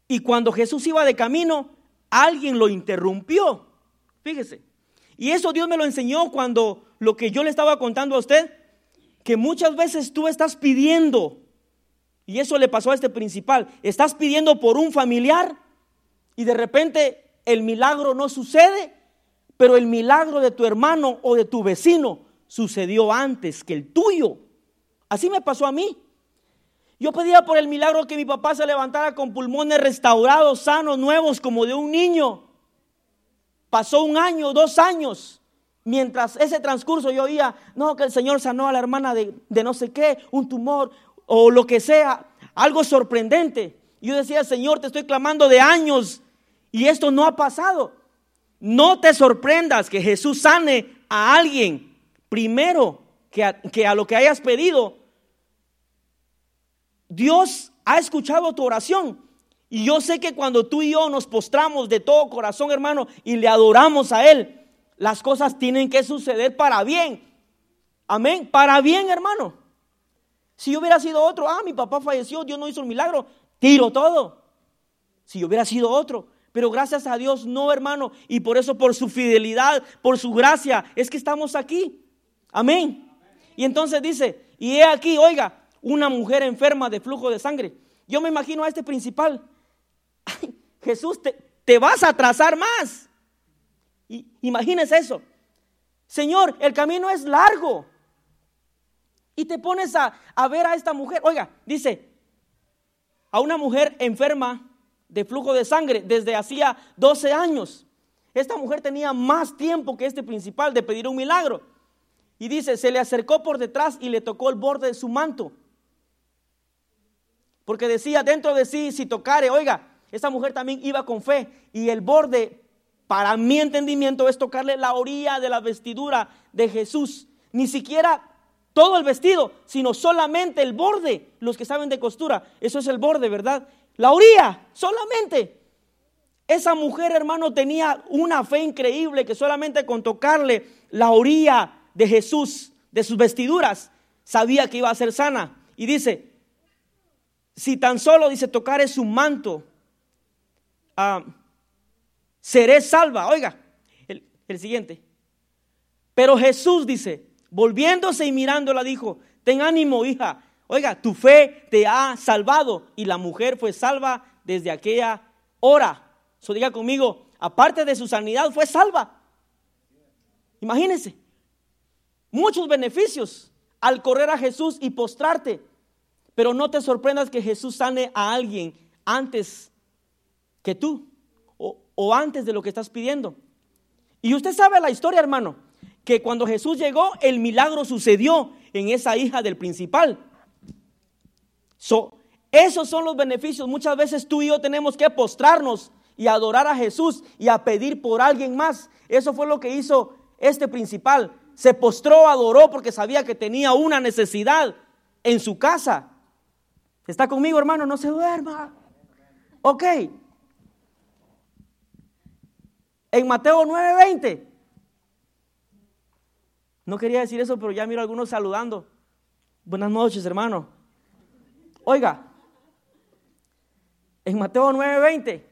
y cuando Jesús iba de camino, alguien lo interrumpió. Fíjese. Y eso Dios me lo enseñó cuando lo que yo le estaba contando a usted, que muchas veces tú estás pidiendo, y eso le pasó a este principal, estás pidiendo por un familiar y de repente el milagro no sucede, pero el milagro de tu hermano o de tu vecino sucedió antes que el tuyo. Así me pasó a mí. Yo pedía por el milagro que mi papá se levantara con pulmones restaurados, sanos, nuevos, como de un niño. Pasó un año, dos años. Mientras ese transcurso yo oía, no, que el Señor sanó a la hermana de, de no sé qué, un tumor o lo que sea, algo sorprendente. Yo decía, Señor, te estoy clamando de años y esto no ha pasado. No te sorprendas que Jesús sane a alguien primero que que a lo que hayas pedido Dios ha escuchado tu oración. Y yo sé que cuando tú y yo nos postramos de todo corazón, hermano, y le adoramos a Él, las cosas tienen que suceder para bien. Amén. Para bien, hermano. Si yo hubiera sido otro, ah, mi papá falleció, Dios no hizo el milagro, tiro todo. Si yo hubiera sido otro. Pero gracias a Dios, no, hermano. Y por eso, por su fidelidad, por su gracia, es que estamos aquí. Amén. Y entonces dice, y he aquí, oiga, una mujer enferma de flujo de sangre. Yo me imagino a este principal. Jesús, te, vas a atrasar más. Y, imagínese eso. Señor, el camino es largo. Y te pones a, a ver a esta mujer. Oiga, dice, a una mujer enferma de flujo de sangre desde hacía 12 años. Esta mujer tenía más tiempo que este principal de pedir un milagro. Y dice, se le acercó por detrás y le tocó el borde de su manto. Porque decía dentro de sí, si tocare, oiga, esa mujer también iba con fe. Y el borde, para mi entendimiento, es tocarle la orilla de la vestidura de Jesús. Ni siquiera todo el vestido, sino solamente el borde. Los que saben de costura, eso es el borde, ¿verdad? La orilla, solamente. Esa mujer, hermano, tenía una fe increíble que solamente con tocarle la orilla de Jesús, de sus vestiduras, sabía que iba a ser sana. Y dice, si tan solo dice tocar es su manto, ah, seré salva. Oiga, el, siguiente. Pero Jesús dice, volviéndose y mirándola, dijo, ten ánimo, hija. Oiga, tu fe te ha salvado. Y la mujer fue salva desde aquella hora. Eso diga conmigo, aparte de su sanidad, fue salva. Imagínense, muchos beneficios al correr a Jesús y postrarte. Pero no te sorprendas que Jesús sane a alguien antes que tú o, antes de lo que estás pidiendo. Y usted sabe la historia, hermano, que cuando Jesús llegó, el milagro sucedió en esa hija del principal. esos son los beneficios. Muchas veces tú y yo tenemos que postrarnos y adorar a Jesús y a pedir por alguien más. Eso fue lo que hizo este principal. Se postró, adoró porque sabía que tenía una necesidad en su casa. ¿Está conmigo, hermano? No se duerma. Ok. En Mateo 9:20. No quería decir eso, pero ya miro a algunos saludando. Buenas noches, hermano. Oiga, en Mateo 9:20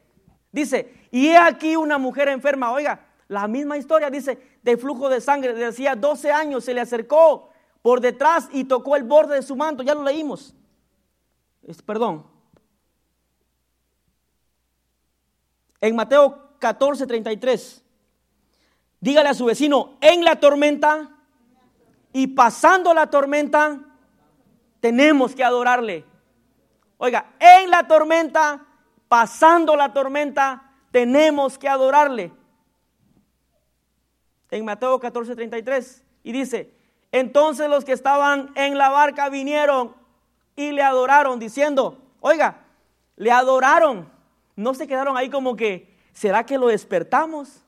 dice, y he aquí una mujer enferma. Oiga, la misma historia dice, de flujo de sangre, decía 12 años, se le acercó por detrás y tocó el borde de su manto. Ya lo leímos perdón. En Mateo 14, 33, dígale a su vecino, en la tormenta y pasando la tormenta, tenemos que adorarle. Oiga, en la tormenta, pasando la tormenta, tenemos que adorarle. En Mateo 14, 33, y dice, entonces los que estaban en la barca vinieron y le adoraron diciendo, oiga, le adoraron. No se quedaron ahí como que, ¿será que lo despertamos?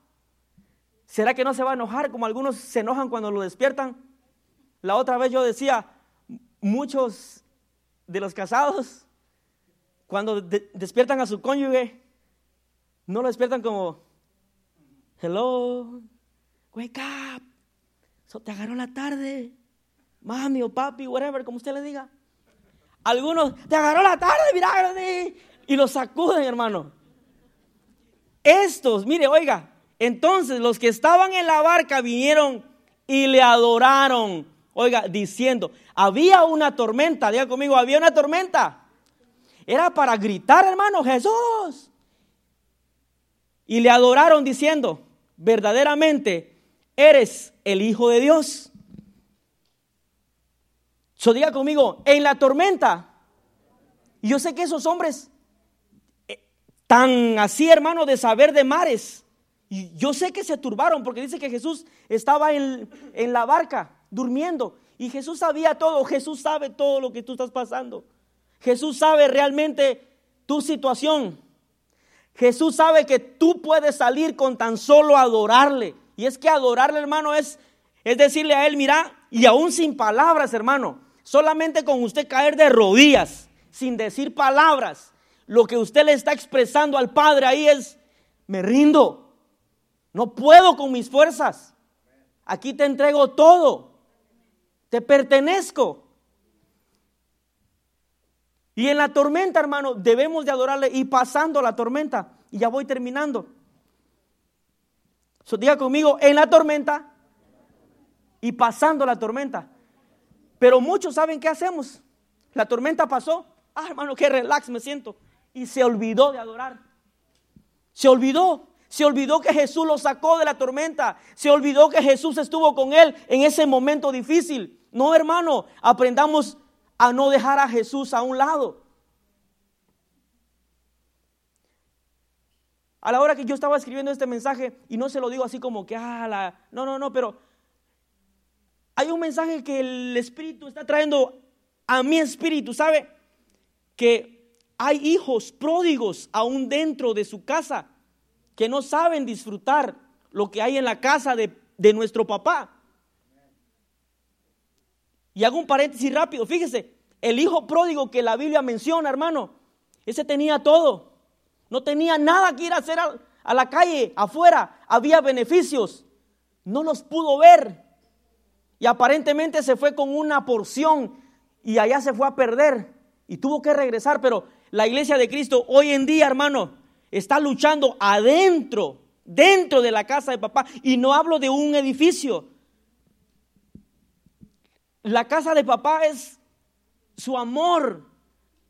¿Será que no se va a enojar como algunos se enojan cuando lo despiertan? La otra vez yo decía, muchos de los casados cuando de- despiertan a su cónyuge, no lo despiertan como, hello, wake up, so, te agarró la tarde, mami o papi, whatever, como usted le diga. Algunos, te agarró la tarde, mira, sí", y los sacuden, hermano. Estos, mire, oiga, entonces los que estaban en la barca vinieron y le adoraron, oiga, diciendo, había una tormenta, diga conmigo, había una tormenta. Era para gritar, hermano, Jesús. Y le adoraron diciendo, verdaderamente eres el Hijo de Dios. So diga conmigo, en la tormenta. Y yo sé que esos hombres, tan así, hermano, de saber de mares, y yo sé que se turbaron porque dice que Jesús estaba en, en la barca durmiendo. Y Jesús sabía todo, Jesús sabe todo lo que tú estás pasando. Jesús sabe realmente tu situación. Jesús sabe que tú puedes salir con tan solo adorarle. Y es que adorarle, hermano, es, es decirle a Él, mira, y aún sin palabras, hermano, solamente con usted caer de rodillas, sin decir palabras, lo que usted le está expresando al Padre ahí es, me rindo, no puedo con mis fuerzas, aquí te entrego todo, te pertenezco. Y en la tormenta, hermano, debemos de adorarle y pasando la tormenta. Y ya voy terminando. So, diga conmigo, en la tormenta y pasando la tormenta. Pero muchos saben qué hacemos. La tormenta pasó. Ah, hermano, qué relax me siento. Y se olvidó de adorar. Se olvidó. Se olvidó que Jesús lo sacó de la tormenta. Se olvidó que Jesús estuvo con él en ese momento difícil. No, hermano, aprendamos a no dejar a Jesús a un lado. A la hora que yo estaba escribiendo este mensaje, y no se lo digo así como que, ah, la... no, no, no, pero hay un mensaje que el Espíritu está trayendo a mi espíritu, ¿sabe? Que hay hijos pródigos aún dentro de su casa que no saben disfrutar lo que hay en la casa de, de nuestro papá. Y hago un paréntesis rápido. Fíjese, el hijo pródigo que la Biblia menciona, hermano, ese tenía todo. No tenía nada que ir a hacer a, a la calle, afuera. Había beneficios. No los pudo ver. Y aparentemente se fue con una porción y allá se fue a perder. Y tuvo que regresar. Pero la iglesia de Cristo hoy en día, hermano, está luchando adentro, dentro de la casa de papá. Y no hablo de un edificio. La casa de papá es su amor,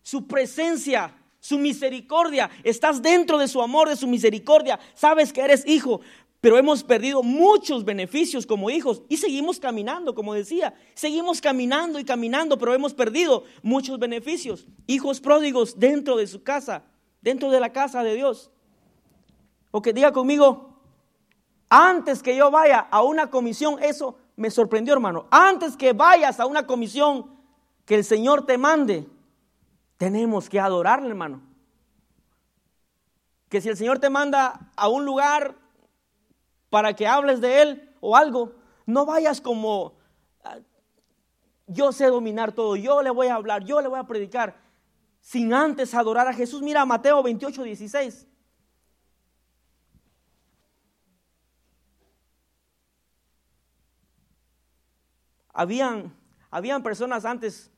su presencia, su misericordia. Estás dentro de su amor, de su misericordia. Sabes que eres hijo, pero hemos perdido muchos beneficios como hijos y seguimos caminando, como decía. Seguimos caminando y caminando, pero hemos perdido muchos beneficios. Hijos pródigos dentro de su casa, dentro de la casa de Dios. O que diga conmigo, antes que yo vaya a una comisión, eso me sorprendió, hermano. Antes que vayas a una comisión que el Señor te mande, tenemos que adorarle, hermano. Que si el Señor te manda a un lugar para que hables de Él o algo, no vayas como, ah, yo sé dominar todo, yo le voy a hablar, yo le voy a predicar, sin antes adorar a Jesús. Mira Mateo 28, 16. Habían, habían personas antes,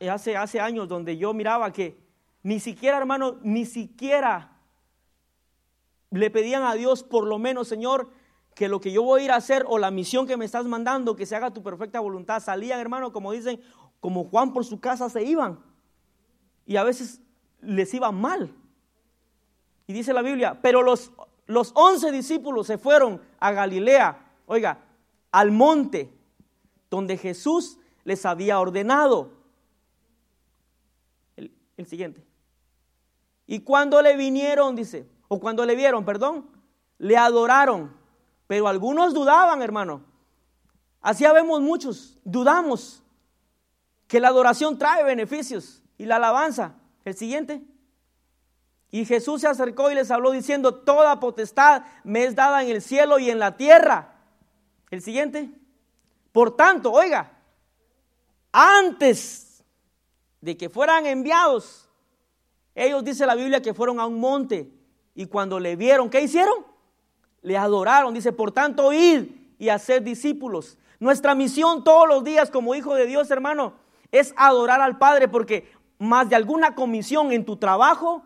hace, hace años, donde yo miraba que ni siquiera, hermano, ni siquiera le pedían a Dios, por lo menos, Señor, que lo que yo voy a ir a hacer o la misión que me estás mandando, que se haga tu perfecta voluntad. Salían, hermano, como dicen, como Juan por su casa se iban. Y a veces les iba mal. Y dice la Biblia, pero los, los once discípulos se fueron a Galilea, oiga, al monte donde Jesús les había ordenado. El, el siguiente. Y cuando le vinieron, dice, o cuando le vieron, perdón, le adoraron. Pero algunos dudaban, hermano. Así vemos muchos, dudamos que la adoración trae beneficios y la alabanza. El siguiente. Y Jesús se acercó y les habló diciendo, toda potestad me es dada en el cielo y en la tierra. El siguiente. Por tanto, oiga, antes de que fueran enviados Ellos dice la Biblia que fueron a un monte y cuando le vieron, ¿qué hicieron? Le adoraron. Dice, por tanto, id y hacer discípulos. Nuestra misión todos los días como hijo de Dios, hermano, es adorar al Padre porque más de alguna comisión en tu trabajo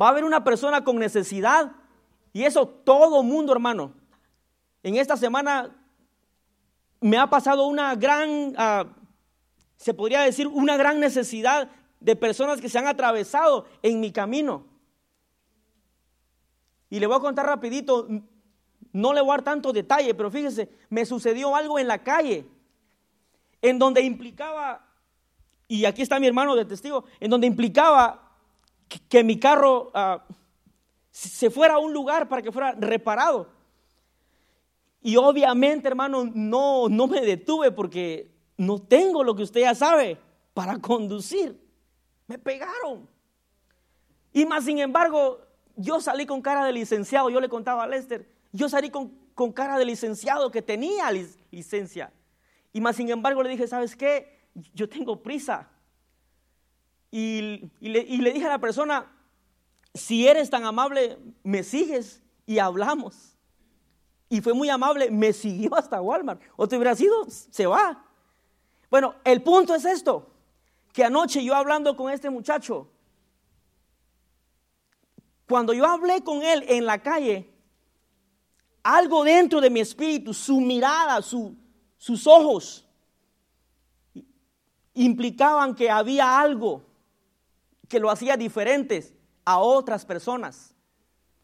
va a haber una persona con necesidad y eso todo mundo, hermano. En esta semana me ha pasado una gran, ah, se podría decir, una gran necesidad de personas que se han atravesado en mi camino. Y le voy a contar rapidito, no le voy a dar tanto detalle, pero fíjese, me sucedió algo en la calle, en donde implicaba, y aquí está mi hermano de testigo, en donde implicaba que, mi carro ah, se fuera a un lugar para que fuera reparado. Y obviamente, hermano, no, no me detuve porque no tengo lo que usted ya sabe para conducir. Me pegaron. Y más sin embargo, yo salí con cara de licenciado. Yo le contaba a Lester, yo salí con, cara de licenciado que tenía licencia. Y más sin embargo le dije, ¿sabes qué? Yo tengo prisa. Y, le, y le dije a la persona, si eres tan amable, me sigues y hablamos. Y fue muy amable, me siguió hasta Walmart. O te hubiera sido, se va. Bueno, el punto es esto, que anoche yo hablando con este muchacho, cuando yo hablé con él en la calle, algo dentro de mi espíritu, su mirada, sus ojos, implicaban que había algo que lo hacía diferente a otras personas.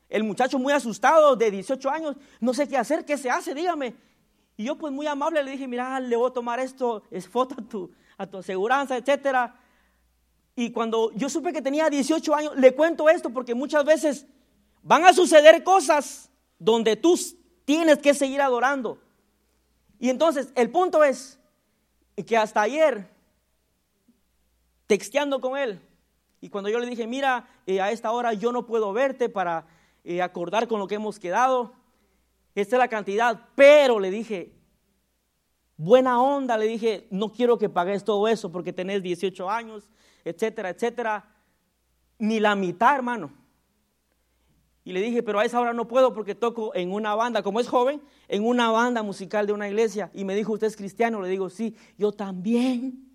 El muchacho muy asustado de 18 años, no sé qué hacer, qué se hace, dígame. Y yo pues muy amable le dije, mira, le voy a tomar esto, es foto a tu, a tu aseguranza, etcétera. Y cuando yo supe que tenía 18 años, le cuento esto porque muchas veces van a suceder cosas donde tú tienes que seguir adorando. Y entonces el punto es que hasta ayer, texteando con él, y cuando yo le dije, mira, eh, a esta hora yo no puedo verte para eh, acordar con lo que hemos quedado, esta es la cantidad, pero le dije, buena onda, le dije, no quiero que pagues todo eso porque tenés 18 años, etcétera, etcétera, ni la mitad, hermano. Y le dije, pero a esa hora no puedo porque toco en una banda, como es joven, en una banda musical de una iglesia. Y me dijo, ¿usted es cristiano? Le digo, sí, yo también.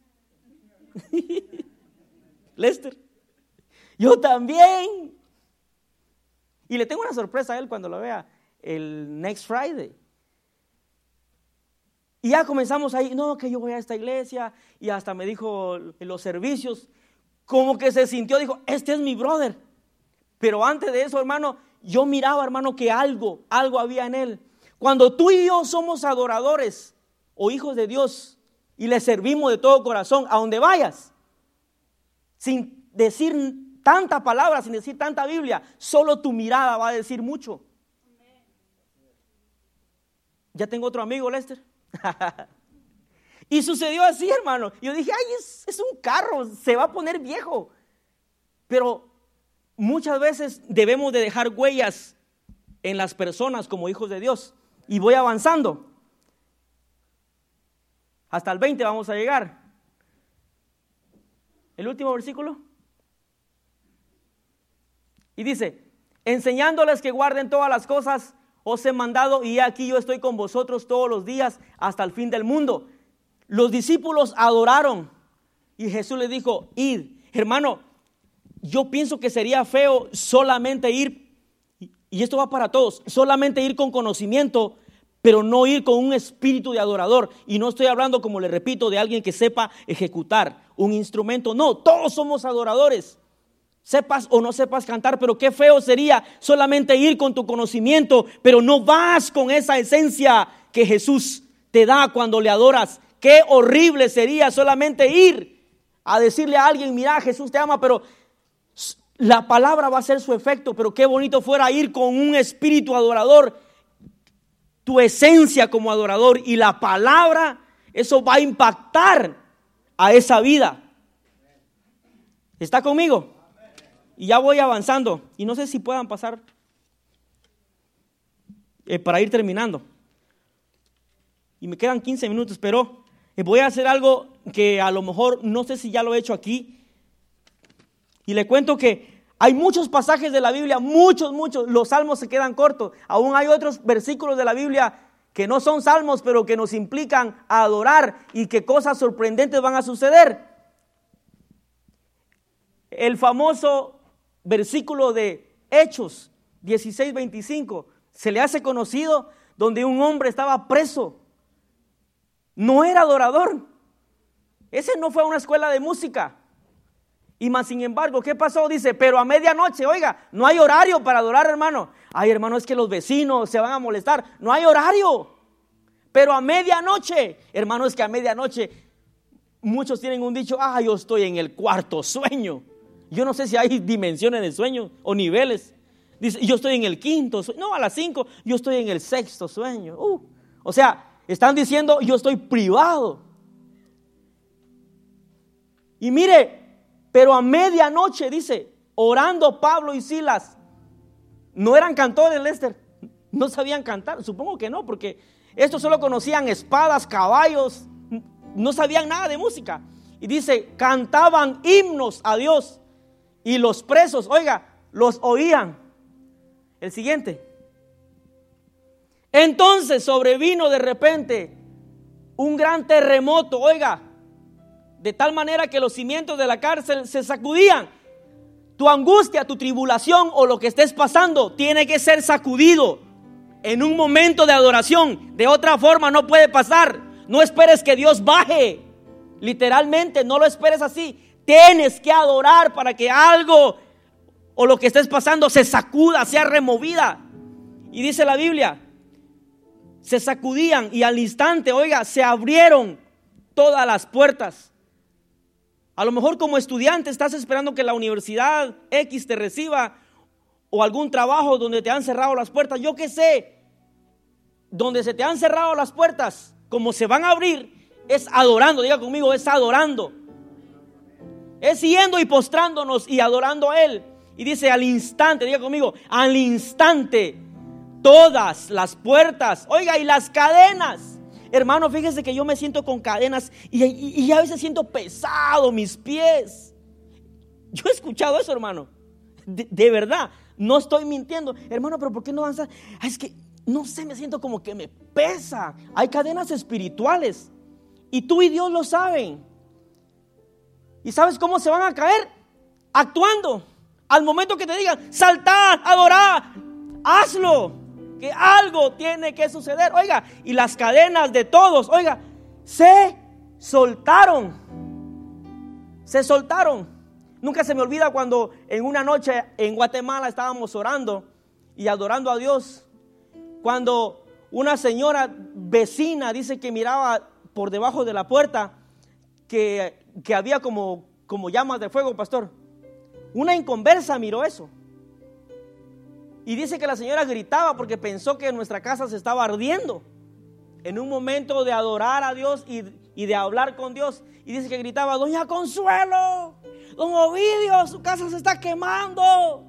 Lester, yo también. Y le tengo una sorpresa a él cuando lo vea el next Friday. Y ya comenzamos ahí, no, que yo voy a esta iglesia, y hasta me dijo los servicios, como que se sintió, dijo, este es mi brother. Pero antes de eso, hermano, yo miraba, hermano, que algo, algo había en él. Cuando tú y yo somos adoradores o hijos de Dios y le servimos de todo corazón, a donde vayas, sin decir tanta palabra, sin decir tanta Biblia, solo tu mirada va a decir mucho. Ya tengo otro amigo, Lester. y sucedió así, hermano. Yo dije, ay, es, un carro, se va a poner viejo. Pero muchas veces debemos de dejar huellas en las personas como hijos de Dios. Y voy avanzando. Hasta el 20 vamos a llegar. El último versículo. Y dice, enseñándoles que guarden todas las cosas os he mandado y aquí yo estoy con vosotros todos los días hasta el fin del mundo. Los discípulos adoraron y Jesús le dijo, id, hermano, yo pienso que sería feo solamente ir, y esto va para todos, solamente ir con conocimiento, pero no ir con un espíritu de adorador. Y no estoy hablando, como le repito, de alguien que sepa ejecutar un instrumento. No, todos somos adoradores sepas o no sepas cantar, pero qué feo sería solamente ir con tu conocimiento, pero no vas con esa esencia que Jesús te da cuando le adoras. Qué horrible sería solamente ir a decirle a alguien, mira, Jesús te ama, pero la palabra va a ser su efecto, pero qué bonito fuera ir con un espíritu adorador, tu esencia como adorador y la palabra, eso va a impactar a esa vida. ¿Está conmigo? Y ya voy avanzando. Y no sé si puedan pasar eh, para ir terminando. Y me quedan 15 minutos, pero voy a hacer algo que a lo mejor no sé si ya lo he hecho aquí. Y le cuento que Hay muchos pasajes de la Biblia, muchos, muchos. Los salmos se quedan cortos. Aún hay otros versículos de la Biblia que no son salmos, pero que nos implican adorar y que cosas sorprendentes van a suceder. El famoso versículo de Hechos 16, 25 se le hace conocido donde un hombre estaba preso. No era adorador. Ese no fue a una escuela de música. Y más sin embargo, ¿qué pasó? Dice, pero a medianoche, oiga, no hay horario para adorar, hermano. Ay, hermano, es que los vecinos se van a molestar. No hay horario. Pero a medianoche, hermano, es que a medianoche muchos tienen un dicho, ah, yo estoy en el cuarto sueño. Yo no sé si hay dimensiones de sueño o niveles. Dice, yo estoy en el quinto sueño. No, a las cinco, yo estoy en el sexto sueño. Uh, o sea, están diciendo, yo estoy privado. Y mire, pero a medianoche, dice, orando Pablo y Silas, no eran cantores, Lester, no sabían cantar, supongo que no, porque estos solo conocían espadas, caballos, no sabían nada de música. Y dice, cantaban himnos a Dios y los presos, oiga, los oían. El siguiente. Entonces sobrevino de repente un gran terremoto, oiga, de tal manera que los cimientos de la cárcel se sacudían. Tu angustia, tu tribulación o lo que estés pasando tiene que ser sacudido en un momento de adoración. De otra forma no puede pasar. No esperes que Dios baje. Literalmente, no lo esperes así. Tienes que adorar para que algo o lo que estés pasando se sacuda, sea removida. Y dice la Biblia, se sacudían y al instante, oiga, se abrieron todas las puertas. A lo mejor como estudiante estás esperando que la universidad X te reciba o algún trabajo donde te han cerrado las puertas. Yo qué sé, donde se te han cerrado las puertas, como se van a abrir, es adorando, diga conmigo, es adorando. Es yendo y postrándonos y adorando a Él. Y dice al instante, diga conmigo, al instante, todas las puertas, oiga, y las cadenas Hermano, fíjese que yo me siento con cadenas y, a veces siento pesado mis pies. Yo he escuchado eso, hermano. De, verdad, no estoy mintiendo. Hermano, pero ¿por qué no avanzar? Ah, es que, no sé, me siento como que me pesa. Hay cadenas espirituales. Y tú y Dios lo saben. ¿Y sabes cómo se van a caer? Actuando. Al momento que te digan, saltar, adorar, hazlo que algo tiene que suceder. Oiga, y las cadenas de todos, oiga, se soltaron. Se soltaron. Nunca se me olvida cuando en una noche en Guatemala estábamos orando y adorando a Dios. Cuando una señora vecina dice que miraba por debajo de la puerta que, que había como, como llamas de fuego, pastor. Una inconversa miró eso. Y dice que la señora gritaba porque pensó que nuestra casa se estaba ardiendo. En un momento de adorar a Dios y, de hablar con Dios. Y dice que gritaba, Doña Consuelo, Don Ovidio, su casa se está quemando.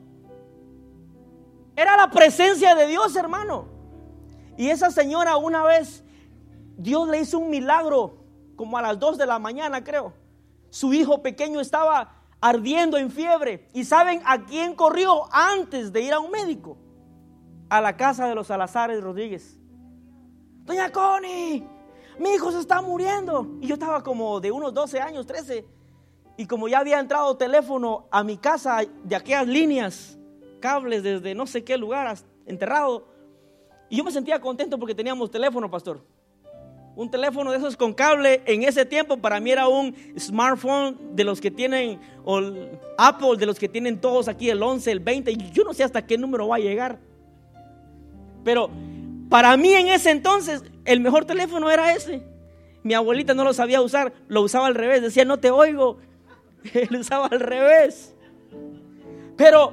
Era la presencia de Dios, hermano. Y esa señora una vez, Dios le hizo un milagro, como a las 2 de la mañana creo. Su hijo pequeño estaba ardiendo en fiebre. ¿Y saben a quién corrió antes de ir a un médico? A la casa de los Salazares Rodríguez. Doña Connie, mi hijo se está muriendo. Y yo estaba como de unos 12 años, 13. Y como ya había entrado teléfono a mi casa de aquellas líneas, cables desde no sé qué lugar enterrado. Y yo me sentía contento porque teníamos teléfono, pastor un teléfono de esos con cable, en ese tiempo para mí era un smartphone de los que tienen, o Apple, de los que tienen todos aquí, el 11, el 20, y yo no sé hasta qué número va a llegar. Pero para mí en ese entonces, el mejor teléfono era ese. Mi abuelita no lo sabía usar, lo usaba al revés, decía, no te oigo. Él usaba al revés. Pero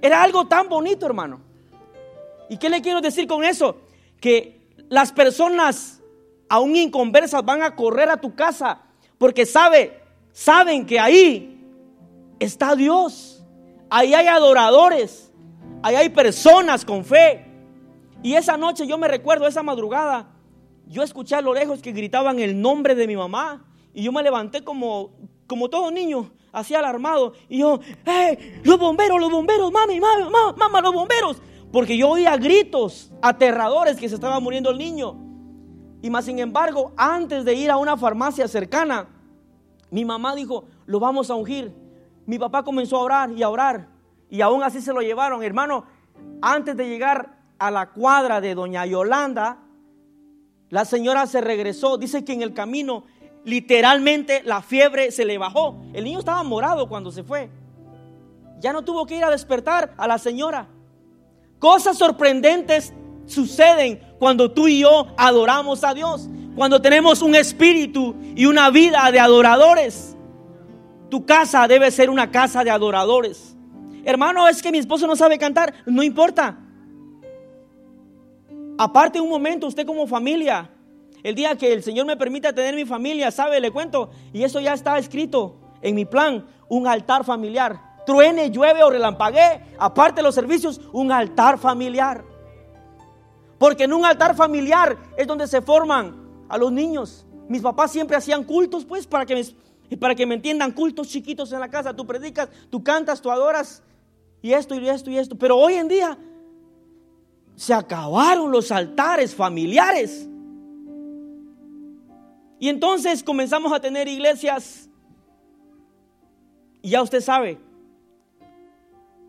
era algo tan bonito, hermano. ¿Y qué le quiero decir con eso? Que las personas aún inconversas van a correr a tu casa porque sabe, saben que ahí está Dios. Ahí hay adoradores, ahí hay personas con fe. Y esa noche yo me recuerdo, esa madrugada, yo escuché a lo lejos que gritaban el nombre de mi mamá. Y yo me levanté como, como todo niño, así alarmado. Y yo. Los bomberos, los bomberos, mami, mami, mamá, mamá, los bomberos. Porque yo oía gritos aterradores que se estaba muriendo el niño. Y más sin embargo, antes de ir a una farmacia cercana, mi mamá dijo, lo vamos a ungir. Mi papá comenzó a orar y a orar. Y aún así se lo llevaron. Hermano, antes de llegar a la cuadra de doña Yolanda, la señora se regresó. Dice que en el camino literalmente la fiebre se le bajó. El niño estaba morado cuando se fue. Ya no tuvo que ir a despertar a la señora. Cosas sorprendentes suceden cuando tú y yo adoramos a Dios. Cuando tenemos un espíritu y una vida de adoradores. Tu casa debe ser una casa de adoradores. Hermano, es que mi esposo no sabe cantar. No importa. Aparte un momento, usted como familia, el día que el Señor me permita tener mi familia, sabe, le cuento, y eso ya está escrito en mi plan, un altar familiar. Truene, llueve o relampaguee, aparte de los servicios, un altar familiar. Porque en un altar familiar es donde se forman a los niños. Mis papás siempre hacían cultos, pues, para que me, para que me entiendan, cultos chiquitos en la casa. Tú predicas, tú cantas, tú adoras, y esto y esto y esto. Pero hoy en día se acabaron los altares familiares. Y entonces comenzamos a tener iglesias. Y ya usted sabe.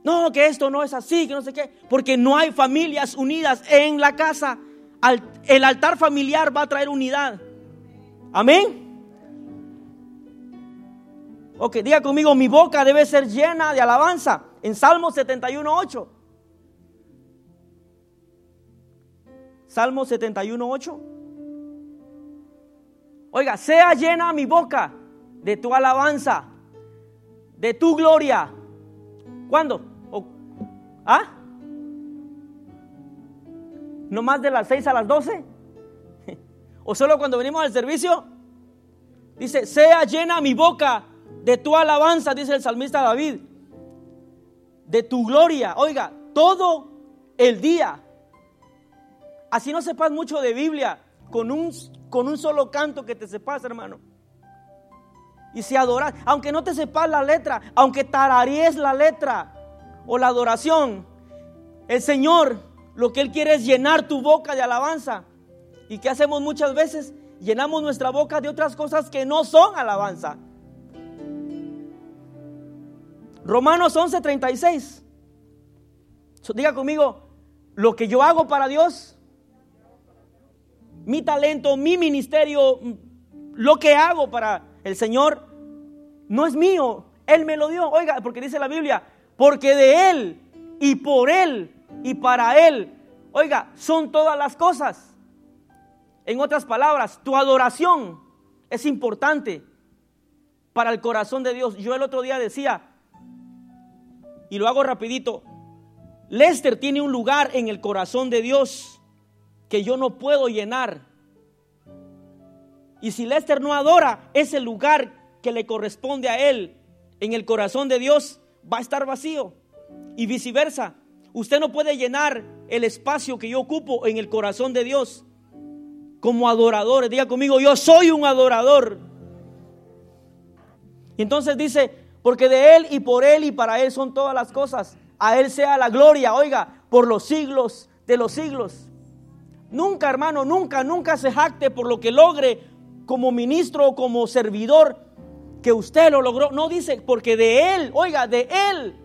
No, que esto no es así, que no sé qué. Porque no hay familias unidas en la casa. El altar familiar va a traer unidad. Amén. Ok, diga conmigo, mi boca debe ser llena de alabanza. En Salmo 71, 8. Salmo 71, 8. Oiga, sea llena mi boca de tu alabanza, de tu gloria. ¿Cuándo? ¿Ah? ¿No más de las 6 a las 12? ¿O solo cuando venimos al servicio? Dice, sea llena mi boca de tu alabanza, dice el salmista David, de tu gloria. Oiga, todo el día. Así no sepas mucho de Biblia, con un, con un solo canto que te sepas, hermano. Y si adoras, aunque no te sepas la letra, aunque tararíes la letra o la adoración, el Señor lo que Él quiere es llenar tu boca de alabanza. ¿Y qué hacemos muchas veces? Llenamos nuestra boca de otras cosas que no son alabanza. Romanos 11:36. Diga conmigo, lo que yo hago para Dios mi talento, mi ministerio, lo que hago para el Señor, no es mío. Él me lo dio. Oiga, porque dice la Biblia, porque de Él y por Él y para Él, oiga, son todas las cosas. En otras palabras, tu adoración es importante para el corazón de Dios. Yo el otro día decía, y lo hago rapidito, Lester tiene un lugar en el corazón de Dios que yo no puedo llenar. Y si Lester no adora ese lugar que le corresponde a él en el corazón de Dios, va a estar vacío. Y viceversa. Usted no puede llenar el espacio que yo ocupo en el corazón de Dios como adorador. Diga conmigo, yo soy un adorador. Y entonces dice, porque de Él y por Él y para Él son todas las cosas. A Él sea la gloria, oiga, por los siglos de los siglos. Nunca, hermano, nunca, nunca se jacte por lo que logre como ministro o como servidor que usted lo logró. No dice, porque de Él, oiga, de Él,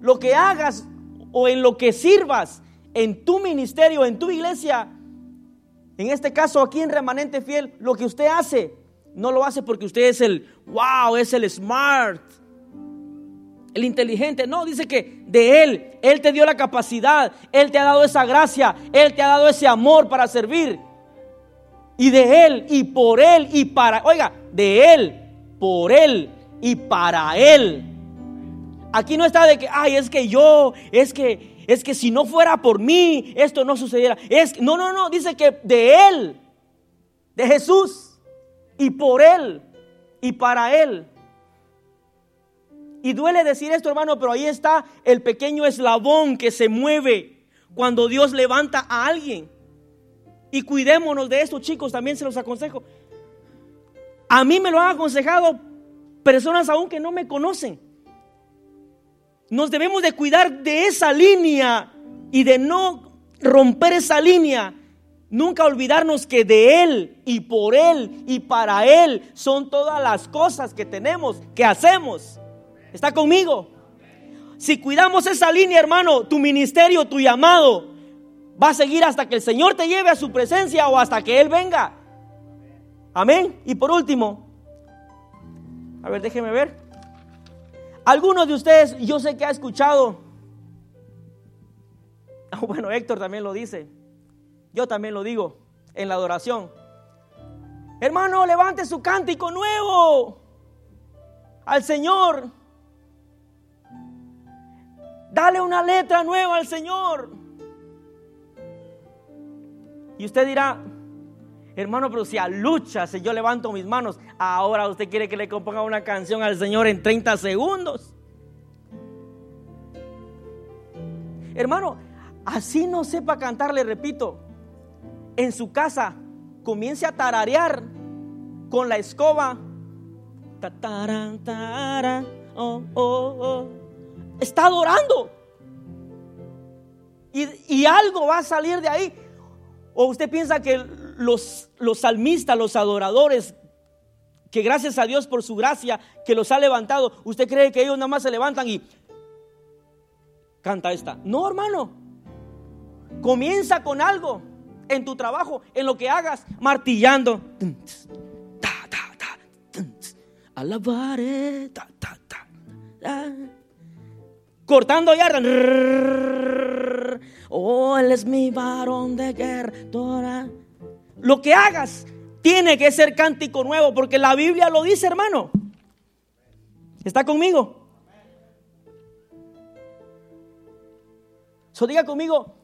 lo que hagas o en lo que sirvas en tu ministerio, en tu iglesia, en este caso aquí en Remanente Fiel, lo que usted hace, no lo hace porque usted es el wow, es el smart, el inteligente. No, dice que de Él, Él te dio la capacidad, Él te ha dado esa gracia, Él te ha dado ese amor para servir. Y de Él, y por Él, y para, oiga, de Él, por Él, y para Él. Aquí no está de que, ay, es que yo, es que, es que si no fuera por mí, esto no sucediera. Es, no, no, no, dice que de Él, de Jesús, y por Él, y para Él. Y duele decir esto, hermano, pero ahí está el pequeño eslabón que se mueve cuando Dios levanta a alguien. Y cuidémonos de esto, chicos, también se los aconsejo. A mí me lo han aconsejado personas aún que no me conocen. Nos debemos de cuidar de esa línea y de no romper esa línea. Nunca olvidarnos que de Él y por Él y para Él son todas las cosas que tenemos, que hacemos. ¿Está conmigo? Si cuidamos esa línea, hermano, tu ministerio, tu llamado, va a seguir hasta que el Señor te lleve a su presencia o hasta que Él venga. Amén. Y por último, a ver, déjeme ver. Algunos de ustedes, yo sé que ha escuchado. Bueno, Héctor también lo dice. Yo también lo digo en la adoración. Hermano, levante su cántico nuevo al Señor. Dale una letra nueva al Señor. Y usted dirá, hermano, pero si a lucha, si yo levanto mis manos, ahora usted quiere que le componga una canción al Señor en 30 segundos. Hermano, así no sepa cantar, le repito, en su casa comience a tararear con la escoba. Oh, oh, oh. Está adorando. Y, y, algo va a salir de ahí. O usted piensa que los, los salmistas, los adoradores, que gracias a Dios por su gracia que los ha levantado, usted cree que ellos nada más se levantan y canta esta. No, hermano. Comienza con algo en tu trabajo, en lo que hagas, martillando. Alabaré. Cortando yardas. Oh, él es mi varón de guerra. Lo que hagas tiene que ser cántico nuevo, porque la Biblia lo dice, hermano. ¿Está conmigo? So diga conmigo,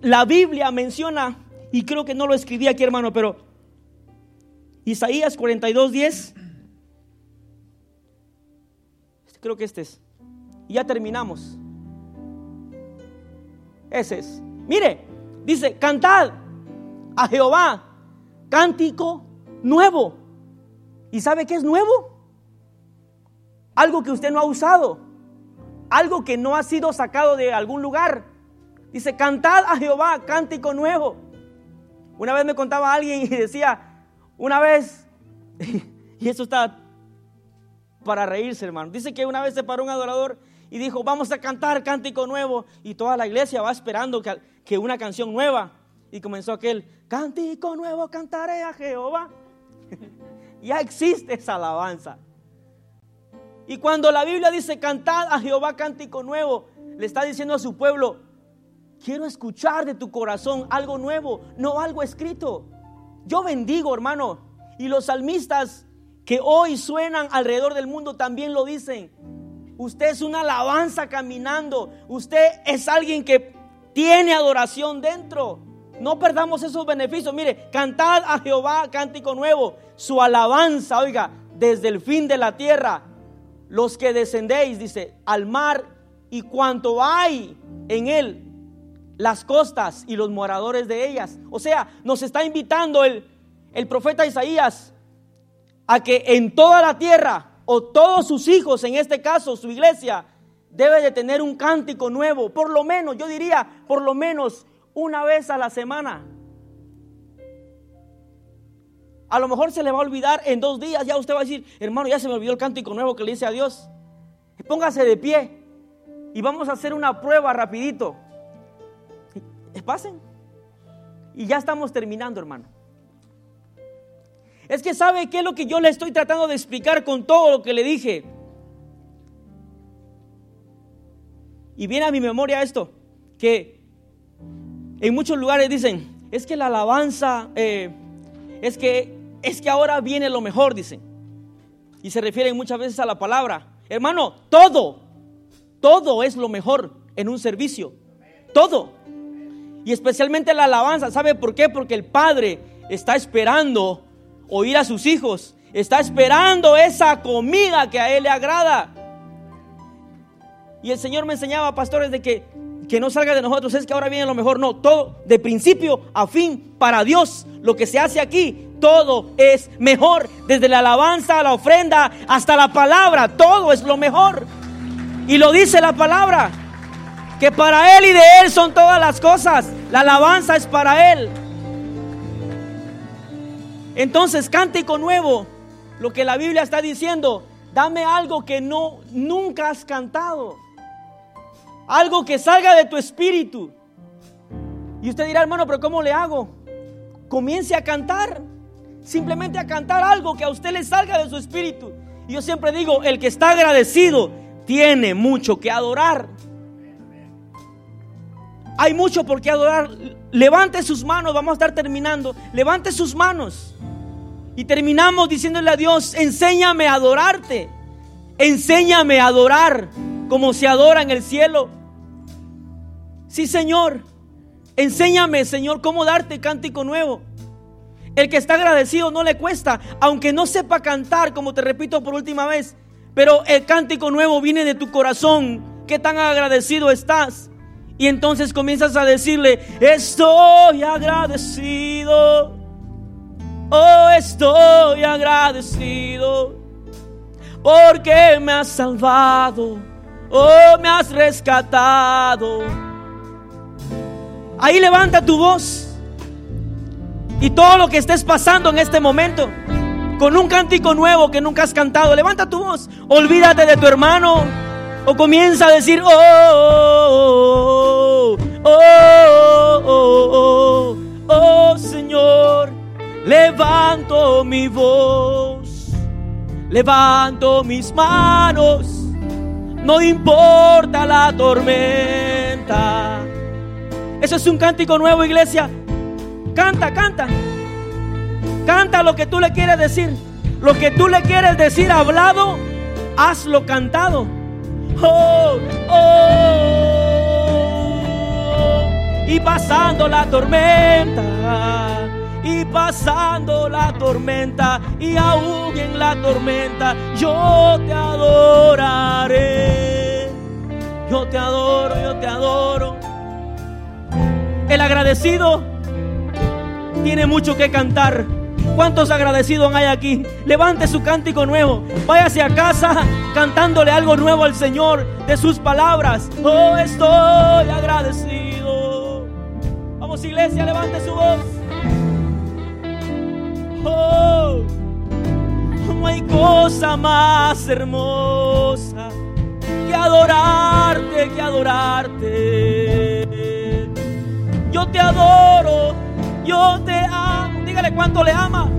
la Biblia menciona, y creo que no lo escribí aquí, hermano, pero Isaías 42, 10. Creo que este es. Ya terminamos. Ese es. Mire, dice, cantad a Jehová cántico nuevo. ¿Y sabe qué es nuevo? Algo que usted no ha usado. Algo que no ha sido sacado de algún lugar. Dice, cantad a Jehová cántico nuevo. Una vez me contaba alguien y decía, una vez, y eso está para reírse, hermano. Dice que una vez se paró un adorador y dijo, vamos a cantar cántico nuevo. Y toda la iglesia va esperando que, que una canción nueva. Y comenzó aquel, cántico nuevo cantaré a Jehová. ya existe esa alabanza. Y cuando la Biblia dice, cantad a Jehová cántico nuevo, le está diciendo a su pueblo, Quiero escuchar de tu corazón algo nuevo, no algo escrito. Yo bendigo, hermano. Y los salmistas que hoy suenan alrededor del mundo también lo dicen. Usted es una alabanza caminando. Usted es alguien que tiene adoración dentro. No perdamos esos beneficios. Mire, cantad a Jehová cántico nuevo. Su alabanza, oiga, desde el fin de la tierra. Los que descendéis, dice, al mar y cuanto hay en él, las costas y los moradores de ellas. O sea, nos está invitando el, el profeta Isaías a que en toda la tierra, o todos sus hijos, en este caso su iglesia, debe de tener un cántico nuevo, por lo menos, yo diría, por lo menos una vez a la semana. A lo mejor se le va a olvidar en dos días, ya usted va a decir, hermano, ya se me olvidó el cántico nuevo que le hice a Dios. Póngase de pie y vamos a hacer una prueba rapidito pasen. Y ya estamos terminando, hermano. Es que sabe qué es lo que yo le estoy tratando de explicar con todo lo que le dije. Y viene a mi memoria esto, que en muchos lugares dicen, es que la alabanza, eh, es que es que ahora viene lo mejor, dicen. Y se refieren muchas veces a la palabra. Hermano, todo, todo es lo mejor en un servicio. Todo. Y especialmente la alabanza. ¿Sabe por qué? Porque el Padre está esperando oír a sus hijos. Está esperando esa comida que a Él le agrada. Y el Señor me enseñaba, pastores, de que, que no salga de nosotros. Es que ahora viene lo mejor. No, todo de principio a fin para Dios. Lo que se hace aquí todo es mejor. Desde la alabanza a la ofrenda hasta la palabra, todo es lo mejor. Y lo dice la palabra, que para Él y de Él son todas las cosas. La alabanza es para Él. Entonces, cántico nuevo, lo que la Biblia está diciendo, dame algo que no nunca has cantado. Algo que salga de tu espíritu. Y usted dirá, hermano, pero ¿cómo le hago? Comience a cantar. Simplemente a cantar algo que a usted le salga de su espíritu. Y yo siempre digo, el que está agradecido tiene mucho que adorar. Hay mucho por qué adorar. Levante sus manos, vamos a estar terminando. Levante sus manos. Y terminamos diciéndole a Dios, enséñame a adorarte. Enséñame a adorar como se adora en el cielo. Sí, Señor. Enséñame, Señor, cómo darte cántico nuevo. El que está agradecido no le cuesta, aunque no sepa cantar, como te repito por última vez, pero el cántico nuevo viene de tu corazón. ¿Qué tan agradecido estás? Y entonces comienzas a decirle, estoy agradecido. Oh, estoy agradecido porque me has salvado. Oh, me has rescatado. Ahí levanta tu voz. Y todo lo que estés pasando en este momento, con un cántico nuevo que nunca has cantado, levanta tu voz. Olvídate de tu hermano. O comienza a decir, oh, oh, oh, oh, oh, oh, Señor, levanto mi voz, levanto mis manos, no importa la tormenta. Eso es un cántico nuevo, iglesia. Canta, canta. Canta lo que tú le quieres decir. Lo que tú le quieres decir hablado, hazlo cantado. Oh, oh. Y pasando la tormenta, y pasando la tormenta, y aún en la tormenta, yo te adoraré. Yo te adoro, yo te adoro. El agradecido tiene mucho que cantar. ¿Cuántos agradecidos hay aquí? Levante su cántico nuevo. Váyase a casa cantándole algo nuevo al Señor de sus palabras. Oh, estoy agradecido. Vamos, iglesia, levante su voz. Oh, no hay cosa más hermosa que adorarte, que adorarte. Yo te adoro, yo te amo. Dígale cuánto le ama.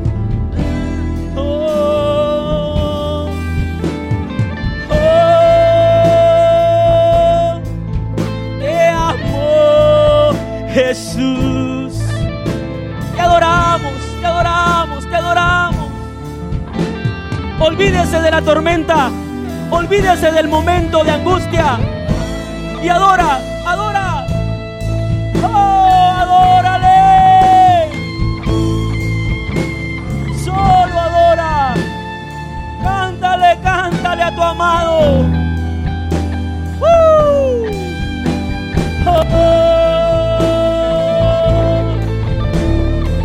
Oh, oh, te amo, Jesús. Te adoramos, te adoramos, te adoramos. Olvídese de la tormenta. Olvídese del momento de angustia. Y adora, tu amado. Oh, oh.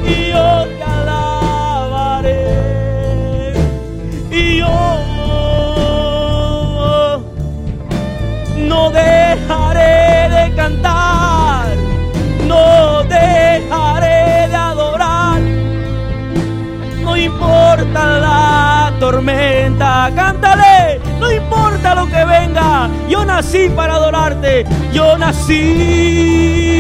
Y yo te alabaré. Y yo no dejaré de cantar, no dejaré de adorar, no importa la tormenta, cántale, venga, yo nací para adorarte, yo nací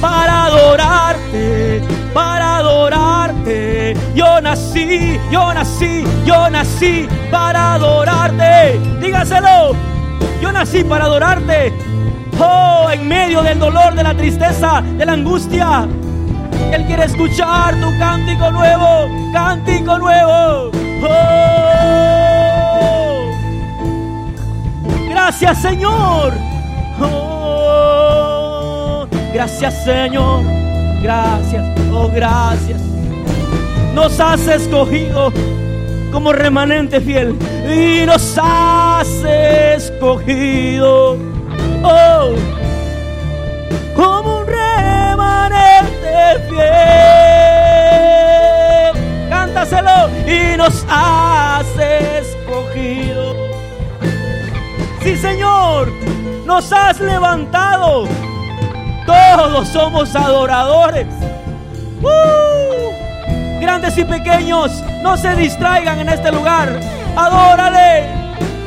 para adorarte, para adorarte. Yo nací, yo nací, yo nací para adorarte. Dígaselo, yo nací para adorarte. Oh, en medio del dolor, de la tristeza, de la angustia. Él quiere escuchar tu cántico nuevo, cántico nuevo. Oh, Gracias Señor. Oh, gracias Señor. Gracias. Oh, gracias. Nos has escogido como remanente fiel y nos has escogido. Oh, como un remanente fiel. Cántaselo y nos has escogido levantado. Todos somos adoradores. ¡Uh! Grandes y pequeños, no se distraigan en este lugar. Adórale,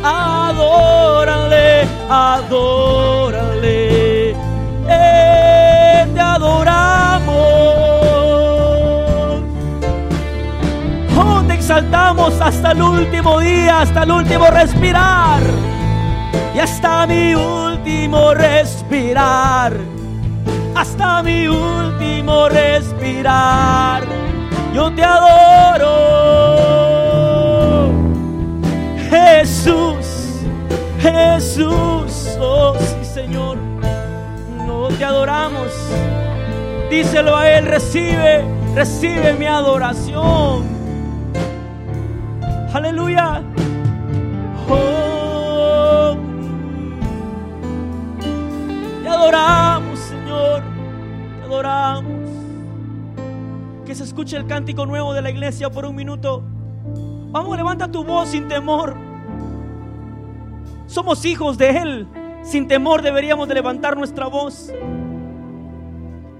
adórale, adórale. Eh, te adoramos. Oh, te exaltamos hasta el último día, hasta el último respirar. Y hasta mi último respirar. Hasta mi último respirar. Yo te adoro. Jesús, Jesús, oh sí Señor, no te adoramos. Díselo a Él, recibe, recibe mi adoración. Aleluya. Adoramos, Señor, te adoramos. Que se escuche el cántico nuevo de la iglesia por un minuto. Vamos, levanta tu voz sin temor. Somos hijos de Él. Sin temor deberíamos de levantar nuestra voz.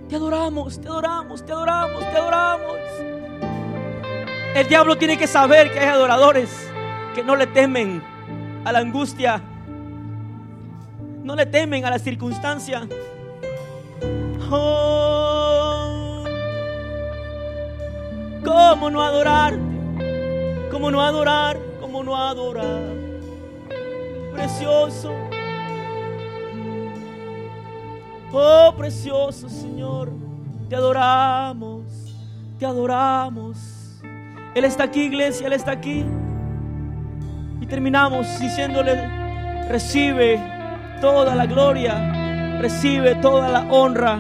Te adoramos, te adoramos, te adoramos, te adoramos. El diablo tiene que saber que hay adoradores que no le temen a la angustia, no le temen a la circunstancia. Oh, ¿Cómo no adorarte? ¿Cómo no adorar? ¿Cómo no adorar? Precioso. Oh, precioso Señor. Te adoramos. Te adoramos. Él está aquí, iglesia. Él está aquí. Y terminamos diciéndole, recibe toda la gloria. Recibe toda la honra.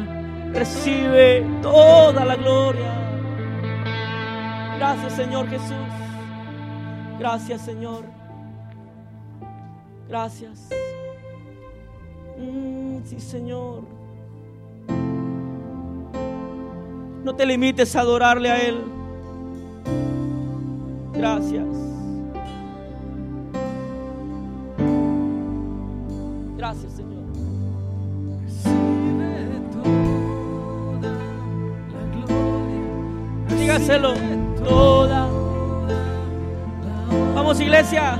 Recibe toda la gloria. Gracias Señor Jesús. Gracias Señor. Gracias. Mm, sí Señor. No te limites a adorarle a Él. Gracias. Gracias Señor. Recibe toda la gloria. Dígaselo. Toda. Vamos iglesia.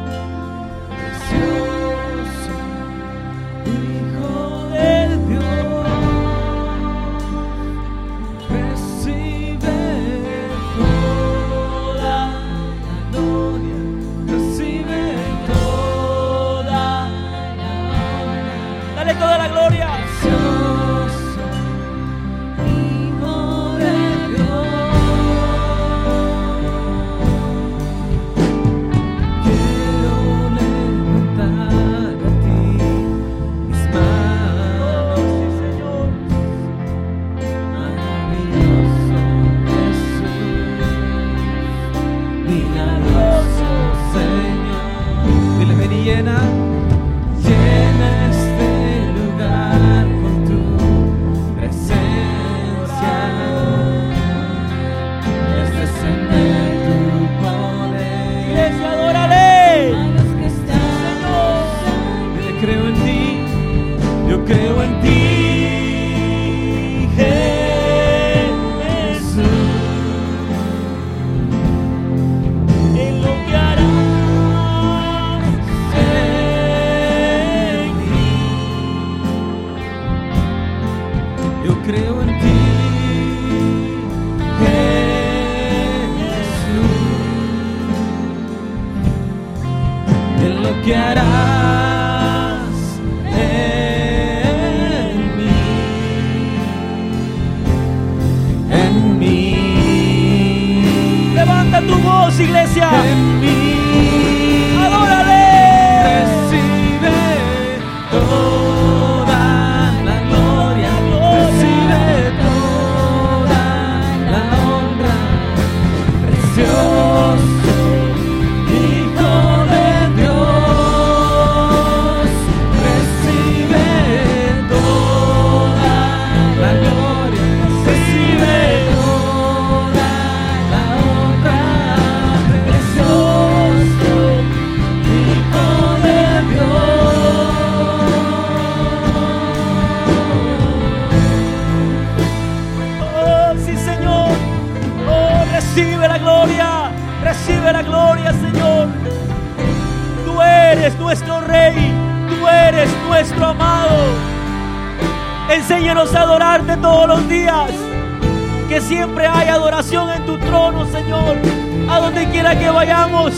Vayamos,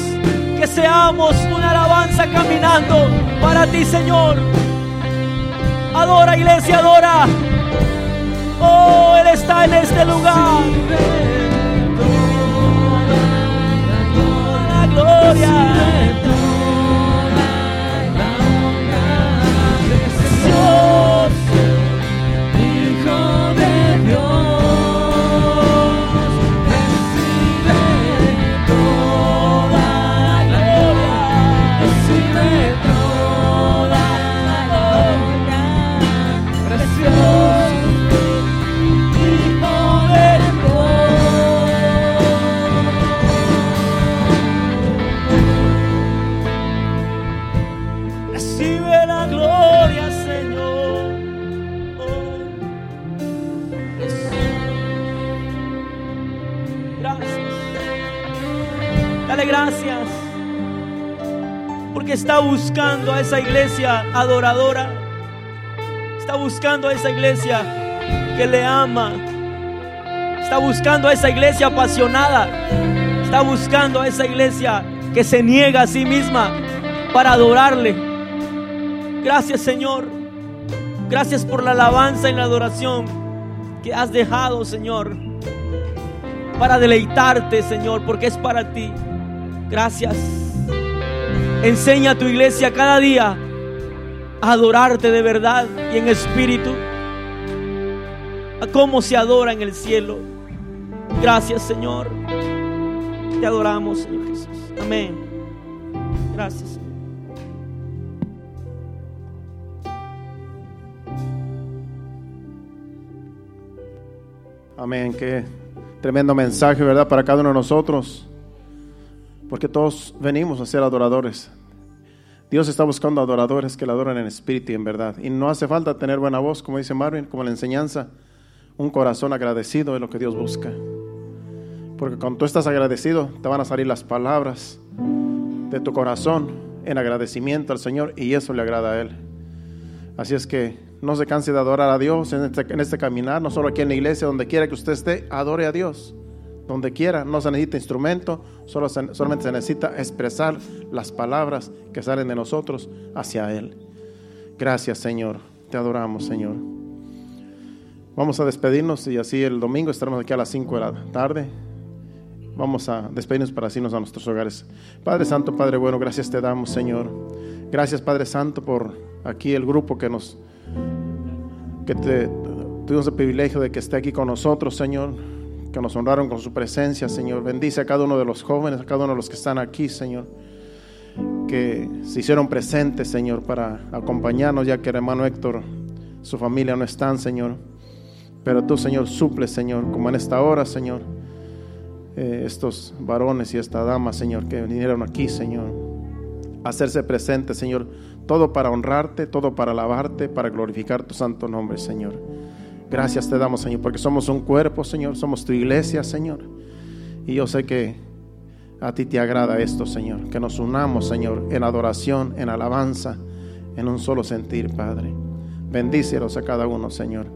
que seamos una alabanza caminando para ti, Señor. Adora, iglesia, adora. Oh, Él está en este lugar. La gloria. Está buscando a esa iglesia adoradora. Está buscando a esa iglesia que le ama. Está buscando a esa iglesia apasionada. Está buscando a esa iglesia que se niega a sí misma para adorarle. Gracias Señor. Gracias por la alabanza y la adoración que has dejado, Señor. Para deleitarte, Señor, porque es para ti. Gracias. Enseña a tu iglesia cada día a adorarte de verdad y en espíritu. A cómo se adora en el cielo. Gracias, Señor. Te adoramos, Señor Jesús. Amén. Gracias. Señor. Amén. Qué tremendo mensaje, ¿verdad? Para cada uno de nosotros. Porque todos venimos a ser adoradores. Dios está buscando adoradores que le adoran en espíritu y en verdad. Y no hace falta tener buena voz, como dice Marvin, como la enseñanza. Un corazón agradecido es lo que Dios busca. Porque cuando tú estás agradecido, te van a salir las palabras de tu corazón en agradecimiento al Señor y eso le agrada a Él. Así es que no se canse de adorar a Dios en este, en este caminar, no solo aquí en la iglesia, donde quiera que usted esté, adore a Dios. Donde quiera, no se necesita instrumento, solo se- solamente se necesita expresar las palabras que salen de nosotros hacia Él. Gracias, Señor. Te adoramos, Señor. Vamos a despedirnos y así el domingo estaremos aquí a las 5 de la tarde. Vamos a despedirnos para irnos a nuestros hogares. Padre Santo, Padre bueno, gracias te damos, Señor. Gracias, Padre Santo, por aquí el grupo que nos que te, tuvimos el privilegio de que esté aquí con nosotros, Señor, que nos honraron con su presencia, Señor. Bendice a cada uno de los jóvenes, a cada uno de los que están aquí, Señor, que se hicieron presentes, Señor, para acompañarnos, ya que el hermano Héctor, su familia no están, Señor. Pero tú, Señor, suples, Señor, como en esta hora, Señor, eh, estos varones y esta dama, Señor, que vinieron aquí, Señor, hacerse presentes, Señor, todo para honrarte, todo para alabarte, para glorificar tu santo nombre, Señor. Gracias te damos, Señor, porque somos un cuerpo, Señor, somos tu iglesia, Señor. Y yo sé que a ti te agrada esto, Señor, que nos unamos, Señor, en adoración, en alabanza, en un solo sentir, Padre. Bendícelos a cada uno, Señor.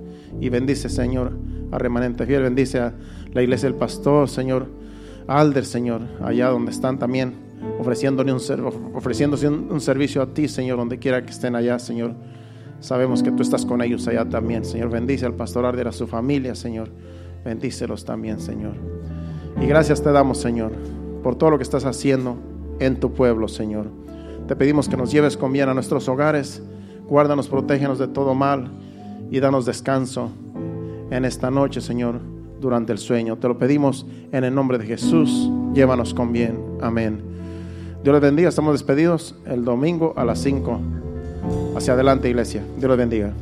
Y bendice, Señor, a remanente fiel, bendice a la iglesia del pastor, Señor, Alder, Señor, allá donde están también ofreciéndole un, ofreciéndose un servicio a ti, Señor, donde quiera que estén allá, Señor. Sabemos que tú estás con ellos allá también, Señor. Bendice al pastor Alder, a su familia, Señor. Bendícelos también, Señor. Y gracias te damos, Señor, por todo lo que estás haciendo en tu pueblo, Señor. Te pedimos que nos lleves con bien a nuestros hogares. Guárdanos, protégenos de todo mal y danos descanso en esta noche, Señor, durante el sueño. Te lo pedimos en el nombre de Jesús. Llévanos con bien. Amén. Dios les bendiga. Estamos despedidos el domingo a las 5. Hacia adelante, iglesia. Dios les bendiga.